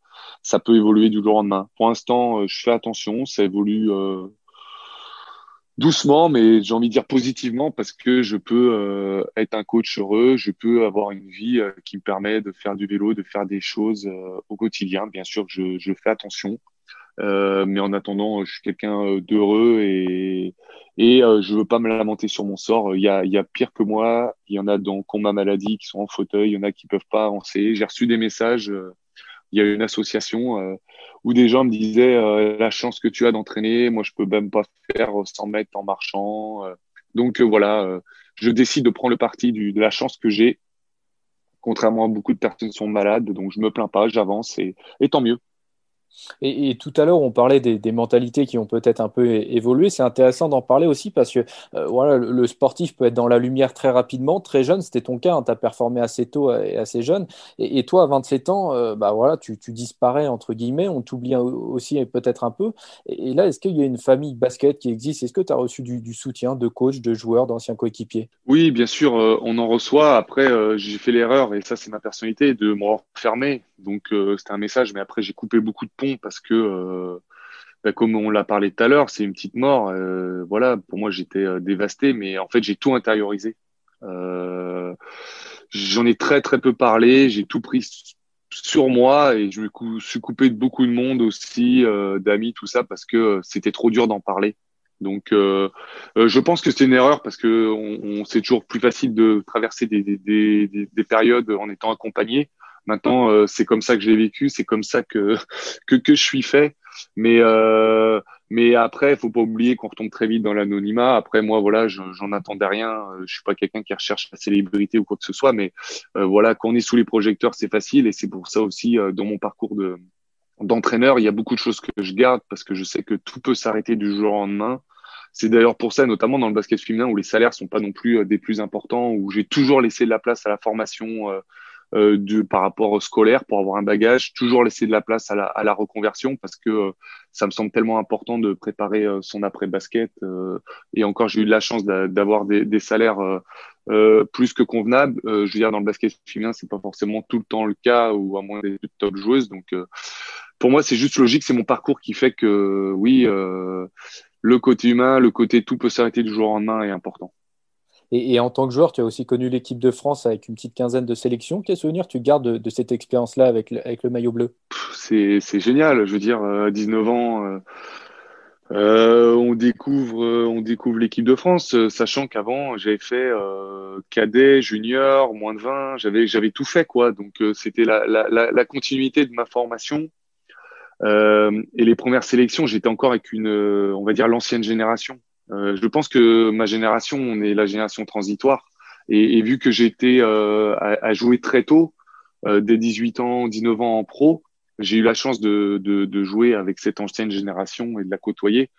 ça peut évoluer du jour au lendemain. Pour l'instant, euh, je fais attention, ça évolue euh, doucement, mais j'ai envie de dire positivement parce que je peux euh, être un coach heureux, je peux avoir une vie qui me permet de faire du vélo, de faire des choses au quotidien. Bien sûr, je, je fais attention, mais en attendant, je suis quelqu'un d'heureux et et je veux pas me lamenter sur mon sort. Il y a, pire que moi. Il y en a dans, ma maladie, qui sont en fauteuil. Il y en a qui peuvent pas avancer. J'ai reçu des messages il y a une association euh, où des gens me disaient euh, la chance que tu as d'entraîner, moi je peux même pas faire 100 mètres en marchant. Euh. Donc voilà, je décide de prendre le parti de la chance que j'ai. Contrairement à beaucoup de personnes qui sont malades, donc je me plains pas, j'avance et, et tant mieux. Et, tout à l'heure, on parlait des, mentalités qui ont peut-être un peu évolué. C'est intéressant d'en parler aussi parce que euh, voilà, le, sportif peut être dans la lumière très rapidement, très jeune. C'était ton cas, hein, tu as performé assez tôt et assez jeune. Et, toi, à 27 ans, euh, bah voilà, tu, disparais, entre guillemets, on t'oublie aussi peut-être un peu. Et, là, est-ce qu'il y a une famille basket qui existe? Est-ce que tu as reçu du, soutien de coachs, de joueurs, d'anciens coéquipiers? Oui, bien sûr, euh, on en reçoit. Après, j'ai fait l'erreur, et ça, c'est ma personnalité, de me refermer. Donc, c'était un message, mais après, j'ai coupé beaucoup de parce que, euh, bah, comme on l'a parlé tout à l'heure, c'est une petite mort. Euh, voilà, pour moi, j'étais euh, dévasté, mais en fait, j'ai tout intériorisé. J'en ai très très peu parlé, j'ai tout pris sur moi et je me suis coupé de beaucoup de monde aussi, d'amis, tout ça, parce que c'était trop dur d'en parler. Donc, je pense que c'est une erreur parce que on, c'est toujours plus facile de traverser des, des, des, périodes en étant accompagné. Maintenant, euh, c'est comme ça que j'ai vécu, c'est comme ça que, <laughs> que, que je suis fait. Mais euh, mais après, faut pas oublier qu'on retombe très vite dans l'anonymat. Après, moi, voilà, j'en attendais rien. Je suis pas quelqu'un qui recherche la célébrité ou quoi que ce soit, mais euh, voilà, quand on est sous les projecteurs, c'est facile. Et c'est pour ça aussi, euh, dans mon parcours de d'entraîneur, il y a beaucoup de choses que je garde parce que je sais que tout peut s'arrêter du jour au lendemain. C'est d'ailleurs pour ça, notamment dans le basket féminin, où les salaires sont pas non plus des plus importants, où j'ai toujours laissé de la place à la formation euh, du, par rapport au scolaire pour avoir un bagage, toujours laisser de la place à la, reconversion parce que euh, ça me semble tellement important de préparer euh, son après-basket. et encore, j'ai eu de la chance d'avoir des, des, salaires plus que convenables. je veux dire, dans le basket féminin, c'est pas forcément tout le temps le cas ou à moins des top joueuses. Donc, pour moi, c'est juste logique. C'est mon parcours qui fait que oui, le côté humain, le côté tout peut s'arrêter du jour au lendemain est important. Et, en tant que joueur, tu as aussi connu l'équipe de France avec une petite quinzaine de sélections. Quel souvenir tu gardes de, cette expérience-là avec, le maillot bleu? C'est génial. Je veux dire, à 19 ans, euh, euh, on découvre, euh, on découvre l'équipe de France, sachant qu'avant, j'avais fait cadet, junior, moins de 20. J'avais, tout fait, quoi. Donc, c'était la, continuité de ma formation. et les premières sélections, j'étais encore avec une, on va dire, l'ancienne génération. Je pense que ma génération, on est la génération transitoire. Et, et vu que j'ai été à, à, jouer très tôt, dès 18 ans, 19 ans en pro, j'ai eu la chance de, de, de, jouer avec cette ancienne génération et de la côtoyer,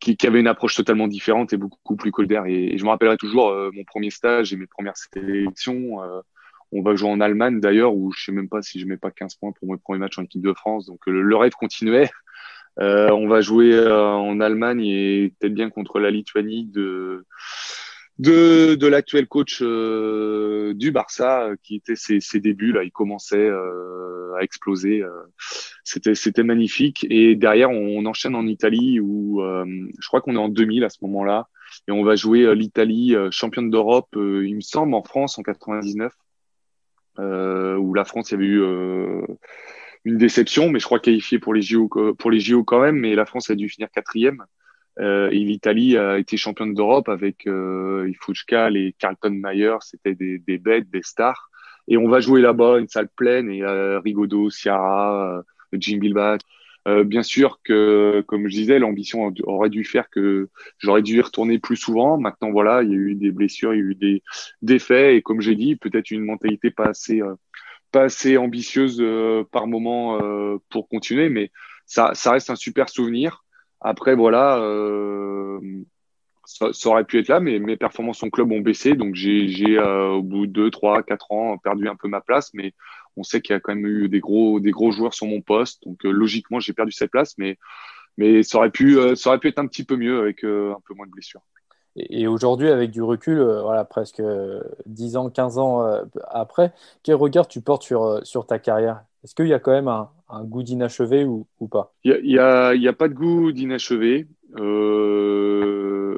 qui, qui avait une approche totalement différente et beaucoup plus colder. Et, je me rappellerai toujours euh, mon premier stage et mes premières sélections. Euh, on va jouer en Allemagne d'ailleurs, où je sais même pas si je mets pas 15 points pour mon premier match en équipe de France. Donc le rêve continuait. Euh, on va jouer euh, en Allemagne et peut-être bien contre la Lituanie de de, l'actuel coach euh, du Barça qui était ses, ses, débuts là. Il commençait euh, à exploser euh, c'était c'était magnifique. Et derrière on, enchaîne en Italie où je crois qu'on est en 2000 à ce moment-là. Et on va jouer l'Italie championne d'Europe il me semble en France en 99 où la France y avait eu une déception mais je crois qualifié pour les JO pour les JO quand même mais la France a dû finir quatrième euh, et l'Italie a été championne d'Europe avec euh, les Carlton Mayer, c'était des, des bêtes, des stars. Et on va jouer là-bas, une salle pleine, et euh, Rigaudot, Ciara, euh, Jim Bilbao. Euh, bien sûr que, comme je disais, l'ambition aurait dû faire que j'aurais dû y retourner plus souvent. Maintenant, voilà, il y a eu des blessures, il y a eu des défaits, et comme j'ai dit, peut-être une mentalité pas assez, assez ambitieuse par moment pour continuer, mais ça, reste un super souvenir. Après, voilà, euh, ça, aurait pu être là, mais mes performances en club ont baissé. Donc, j'ai, euh, au bout de 2, 3, 4 ans, perdu un peu ma place. Mais on sait qu'il y a quand même eu des gros, des gros joueurs sur mon poste. Donc, euh, logiquement, j'ai perdu cette place. Mais, mais ça, aurait pu, euh, ça aurait pu être un petit peu mieux avec euh, un peu moins de blessures. Et aujourd'hui, avec du recul, voilà, presque 10 ans, 15 ans après, quel regard tu portes sur, sur ta carrière? Est-ce qu'il y a quand même un, goût d'inachevé ou, pas? Il n'y a, y a, pas de goût d'inachevé. Euh,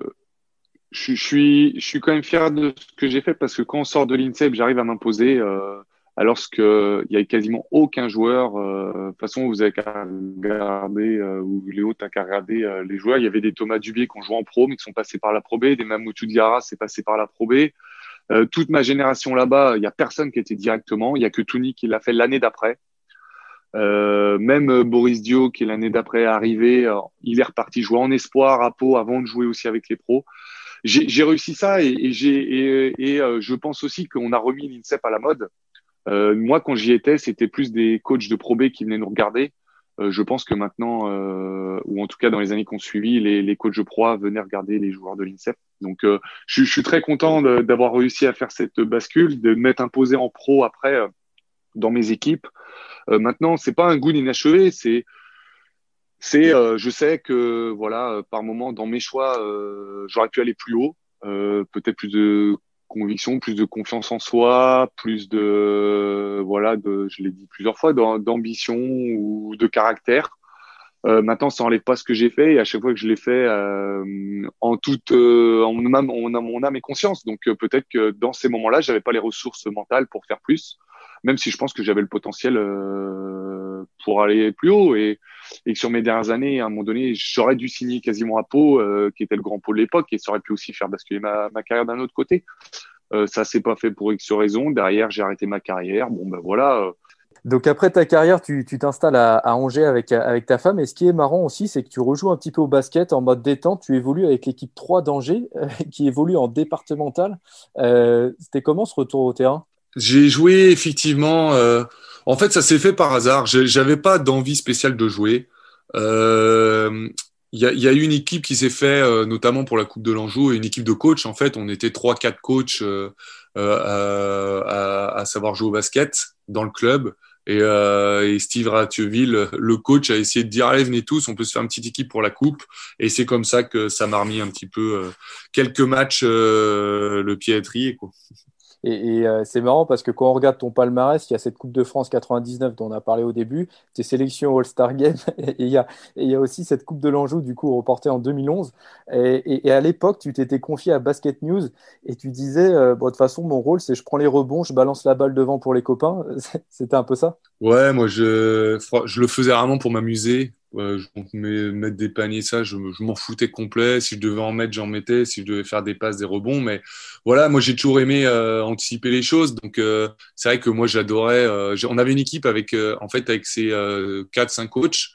je, suis, je suis quand même fier de ce que j'ai fait parce que quand on sort de l'INSEP, j'arrive à m'imposer. Euh, alors qu'il n'y a quasiment aucun joueur. Euh, de toute façon, vous avez qu'à regarder, euh, ou Léo, t'as qu'à regarder euh, les joueurs. Il y avait des Thomas Dubier qui ont joué en pro, mais qui sont passés par la Pro B, des Mamoutou Diarra, c'est passé par la Pro B. Euh, toute ma génération là-bas, il n'y a personne qui était directement. Il n'y a que Touni qui l'a fait l'année d'après. Euh, même Boris Dio, qui est l'année d'après arrivé, il est reparti jouer en espoir à Pau avant de jouer aussi avec les pros. J'ai réussi ça et, et, et, je pense aussi qu'on a remis l'INSEP à la mode. Euh, moi, quand j'y étais, c'était plus des coachs de Pro B qui venaient nous regarder. je pense que maintenant, ou en tout cas dans les années qu'on suivi, les, les coachs de Pro A venaient regarder les joueurs de l'INSEP. Donc, je, je, suis très content d'avoir réussi à faire cette bascule, de m'être imposé en pro après dans mes équipes. Euh, maintenant, c'est pas un goût inachevé, c'est c'est euh, je sais que voilà euh, par moment dans mes choix euh, j'aurais pu aller plus haut euh, peut-être plus de conviction plus de confiance en soi plus de voilà de je l'ai dit plusieurs fois d'ambition ou de caractère. Euh, maintenant ça enlève pas ce que j'ai fait et à chaque fois que je l'ai fait en toute en mon âme, mon âme et conscience. Donc peut-être que dans ces moments-là j'avais pas les ressources mentales pour faire plus même si je pense que j'avais le potentiel euh, pour aller plus haut et, et sur mes dernières années, à un moment donné, j'aurais dû signer quasiment à Pau, euh, qui était le grand pôle de l'époque, et ça aurait pu aussi faire basculer ma, carrière d'un autre côté. Euh, ça s'est pas fait pour X raisons. Derrière, j'ai arrêté ma carrière. Bon, ben voilà. Donc après ta carrière, tu t'installes à, Angers avec, ta femme. Et ce qui est marrant aussi, c'est que tu rejoues un petit peu au basket en mode détente. Tu évolues avec l'équipe 3 d'Angers, qui évolue en départemental. C'était comment ce retour au terrain? J'ai joué effectivement. Euh, en fait, ça s'est fait par hasard. J'avais pas d'envie spéciale de jouer. Euh, il y, a, y, a, eu une équipe qui s'est fait, euh, notamment pour la Coupe de l'Anjou, une équipe de coachs. En fait, on était trois, quatre coachs euh, euh, à, à, savoir jouer au basket dans le club. Et, et Steve Ratieville, le coach, a essayé de dire allez venez tous, on peut se faire une petite équipe pour la coupe. Et c'est comme ça que ça m'a remis un petit peu quelques matchs le pied à trier. Quoi. Et, euh, c'est marrant parce que quand on regarde ton palmarès, il y a cette Coupe de France 99 dont on a parlé au début, tes sélections All-Star Game, <laughs> et il, y a, aussi cette Coupe de l'Anjou, du coup, reportée en 2011. Et, à l'époque, tu t'étais confié à Basket News et tu disais, euh, bon, de toute façon, mon rôle, c'est je prends les rebonds, je balance la balle devant pour les copains. <laughs> C'était un peu ça? Ouais, moi, je, je le faisais vraiment pour m'amuser. Euh, mettre des paniers, ça, je, m'en foutais complet. Si je devais en mettre, j'en mettais. Si je devais faire des passes, des rebonds. Mais voilà, moi, j'ai toujours aimé euh, anticiper les choses. Donc, euh, c'est vrai que moi, j'adorais. Euh, on avait une équipe avec, euh, en fait, avec ces quatre, cinq coachs.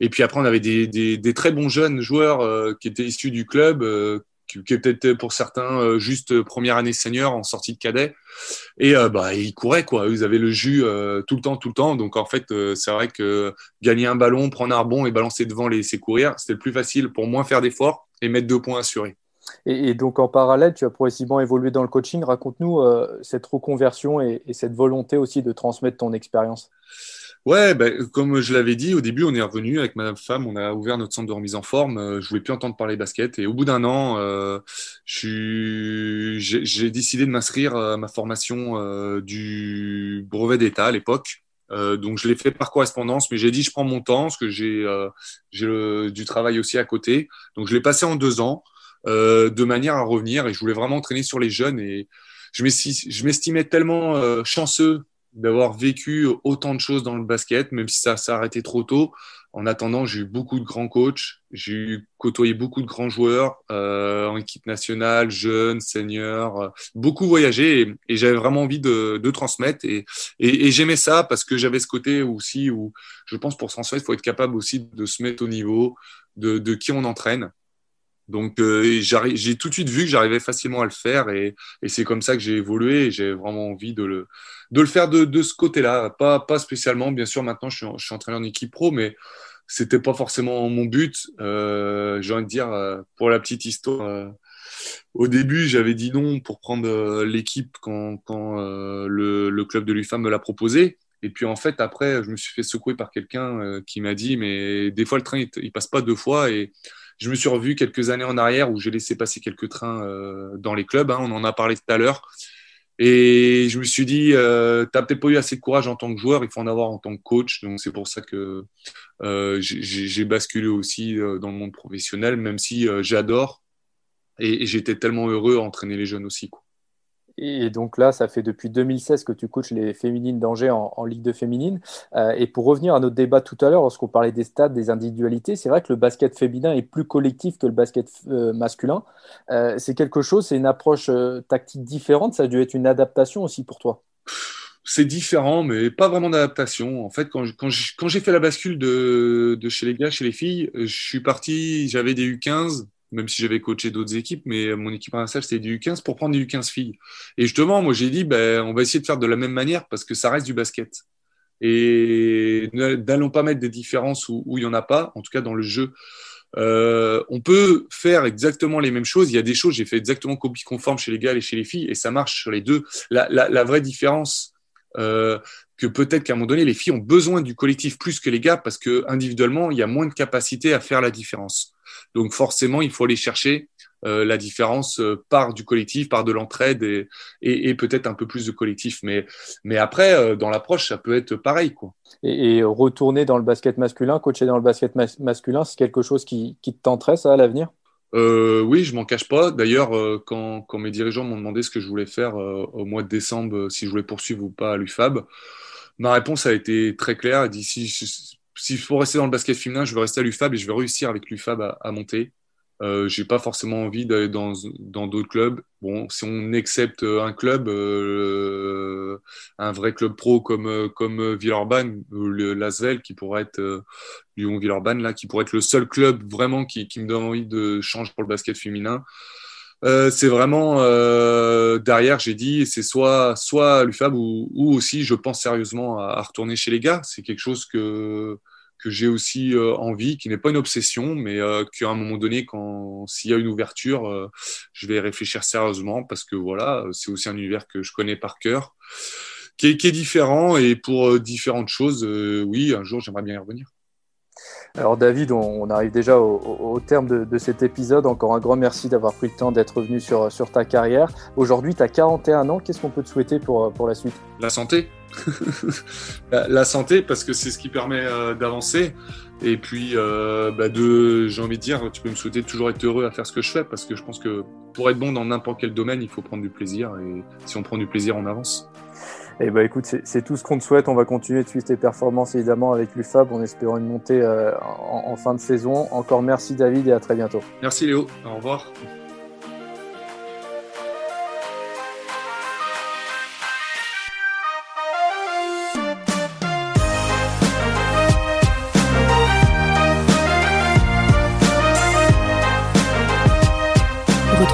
et puis après, on avait des, des, des très bons jeunes joueurs qui étaient issus du club qui, est peut-être pour certains euh, juste première année senior en sortie de cadet. Et euh, bah, ils couraient, quoi. Ils avaient le jus euh, tout le temps, tout le temps. Donc, en fait, c'est vrai que gagner un ballon, prendre un rebond et balancer devant, les laisser courir, c'était le plus facile pour moins faire d'efforts et mettre deux points assurés. Et, donc, en parallèle, tu as progressivement évolué dans le coaching. Raconte-nous cette reconversion et, cette volonté aussi de transmettre ton expérience. Ouais, ben, comme je l'avais dit, au début, on est revenu avec Madame Femme, on a ouvert notre centre de remise en forme. Euh, je voulais plus entendre parler basket. Et au bout d'un an, euh, j'ai décidé de m'inscrire à ma formation euh, du brevet d'État à l'époque. Euh, donc, je l'ai fait par correspondance, mais j'ai dit, je prends mon temps, parce que j'ai euh, du travail aussi à côté. Donc, je l'ai passé en deux ans, de manière à revenir. Et je voulais vraiment entraîner sur les jeunes. Et je m'estimais tellement chanceux d'avoir vécu autant de choses dans le basket, même si ça s'est arrêté trop tôt. En attendant, j'ai eu beaucoup de grands coachs, j'ai côtoyé beaucoup de grands joueurs euh, en équipe nationale, jeunes, seniors, euh, beaucoup voyagé et, j'avais vraiment envie de, de transmettre et, et, et j'aimais ça parce que j'avais ce côté aussi où je pense pour transmettre, il faut être capable aussi de se mettre au niveau de, de qui on entraîne. Donc euh, j'ai tout de suite vu que j'arrivais facilement à le faire et, c'est comme ça que j'ai évolué et j'ai vraiment envie de le, faire de, ce côté-là. Pas, spécialement, bien sûr, maintenant je suis, je entraîneur en équipe pro, mais c'était pas forcément mon but. Euh, j'ai envie de dire, euh, pour la petite histoire, au début j'avais dit non pour prendre l'équipe quand, le, club de l'UFAM me l'a proposé. Et puis en fait, après, je me suis fait secouer par quelqu'un qui m'a dit, mais des fois le train, il, passe pas deux fois je me suis revu quelques années en arrière où j'ai laissé passer quelques trains euh, dans les clubs. Hein, on en a parlé tout à l'heure. Et je me suis dit, euh, tu n'as peut-être pas eu assez de courage en tant que joueur, il faut en avoir en tant que coach. Donc c'est pour ça que euh, j'ai basculé aussi euh, dans le monde professionnel, même si euh, j'adore. Et, et j'étais tellement heureux à entraîner les jeunes aussi. Quoi. Et donc là, ça fait depuis 2016 que tu coaches les féminines d'Angers en, Ligue de féminine. Euh, et pour revenir à notre débat tout à l'heure, lorsqu'on parlait des stades, des individualités, c'est vrai que le basket féminin est plus collectif que le basket euh, masculin. Euh, c'est quelque chose, c'est une approche tactique différente. Ça a dû être une adaptation aussi pour toi. C'est différent, mais pas vraiment d'adaptation. En fait, quand, quand j'ai fait la bascule de, de chez les gars, chez les filles, je suis parti, j'avais des U15 même si j'avais coaché d'autres équipes, mais mon équipe principale, c'était du U15 pour prendre du U15 filles. Et justement, moi, j'ai dit, ben, on va essayer de faire de la même manière parce que ça reste du basket. Et n'allons pas mettre des différences où, il n'y en a pas, en tout cas dans le jeu. Euh, on peut faire exactement les mêmes choses. Il y a des choses, j'ai fait exactement copie conforme chez les gars et chez les filles, et ça marche sur les deux. La vraie différence, euh, que peut-être qu'à un moment donné, les filles ont besoin du collectif plus que les gars parce que individuellement, il y a moins de capacité à faire la différence. Donc forcément, il faut aller chercher euh, la différence euh, par du collectif, par de l'entraide et, et, et peut-être un peu plus de collectif. Mais, mais après, euh, dans l'approche, ça peut être pareil. Quoi. Et, et, retourner dans le basket masculin, coacher dans le basket mas masculin, c'est quelque chose qui, qui te tenterait ça à l'avenir? Euh, oui, je m'en cache pas. D'ailleurs, quand, quand, mes dirigeants m'ont demandé ce que je voulais faire au mois de décembre, si je voulais poursuivre ou pas à l'UFAB, ma réponse a été très claire. Elle dit si, s'il faut rester dans le basket féminin, je vais rester à l'UFAB et je vais réussir avec l'UFAB à, monter. Euh, j'ai pas forcément envie d'aller dans dans d'autres clubs. Bon, si on accepte un club, euh, un vrai club pro comme comme Villeurbanne ou Lasvel, qui pourrait être euh, Lyon Villeurbanne là, qui pourrait être le seul club vraiment qui qui me donne envie de changer pour le basket féminin. Euh, c'est vraiment euh, derrière, j'ai dit, c'est soit soit l'UFAB ou, ou aussi, je pense sérieusement à, retourner chez les gars. C'est quelque chose que que j'ai aussi euh, envie, qui n'est pas une obsession, mais euh, qu'à un moment donné, quand s'il y a une ouverture, je vais réfléchir sérieusement parce que voilà, c'est aussi un univers que je connais par cœur, qui est, qui est différent et pour différentes choses, oui, un jour j'aimerais bien y revenir. Alors David, on, arrive déjà au, terme de, cet épisode. Encore un grand merci d'avoir pris le temps d'être venu sur, ta carrière. Aujourd'hui, tu as 41 ans. Qu'est-ce qu'on peut te souhaiter pour, pour la suite? La santé. <laughs> la, santé, parce que c'est ce qui permet euh, d'avancer. Et puis, euh, bah de, j'ai envie de dire, tu peux me souhaiter toujours être heureux à faire ce que je fais, parce que je pense que pour être bon dans n'importe quel domaine, il faut prendre du plaisir. Et si on prend du plaisir, on avance. Eh ben, écoute, c'est tout ce qu'on te souhaite. On va continuer de suivre tes performances évidemment avec l'UFAB en espérant une montée euh, en fin de saison. Encore merci David et à très bientôt. Merci Léo. Au revoir.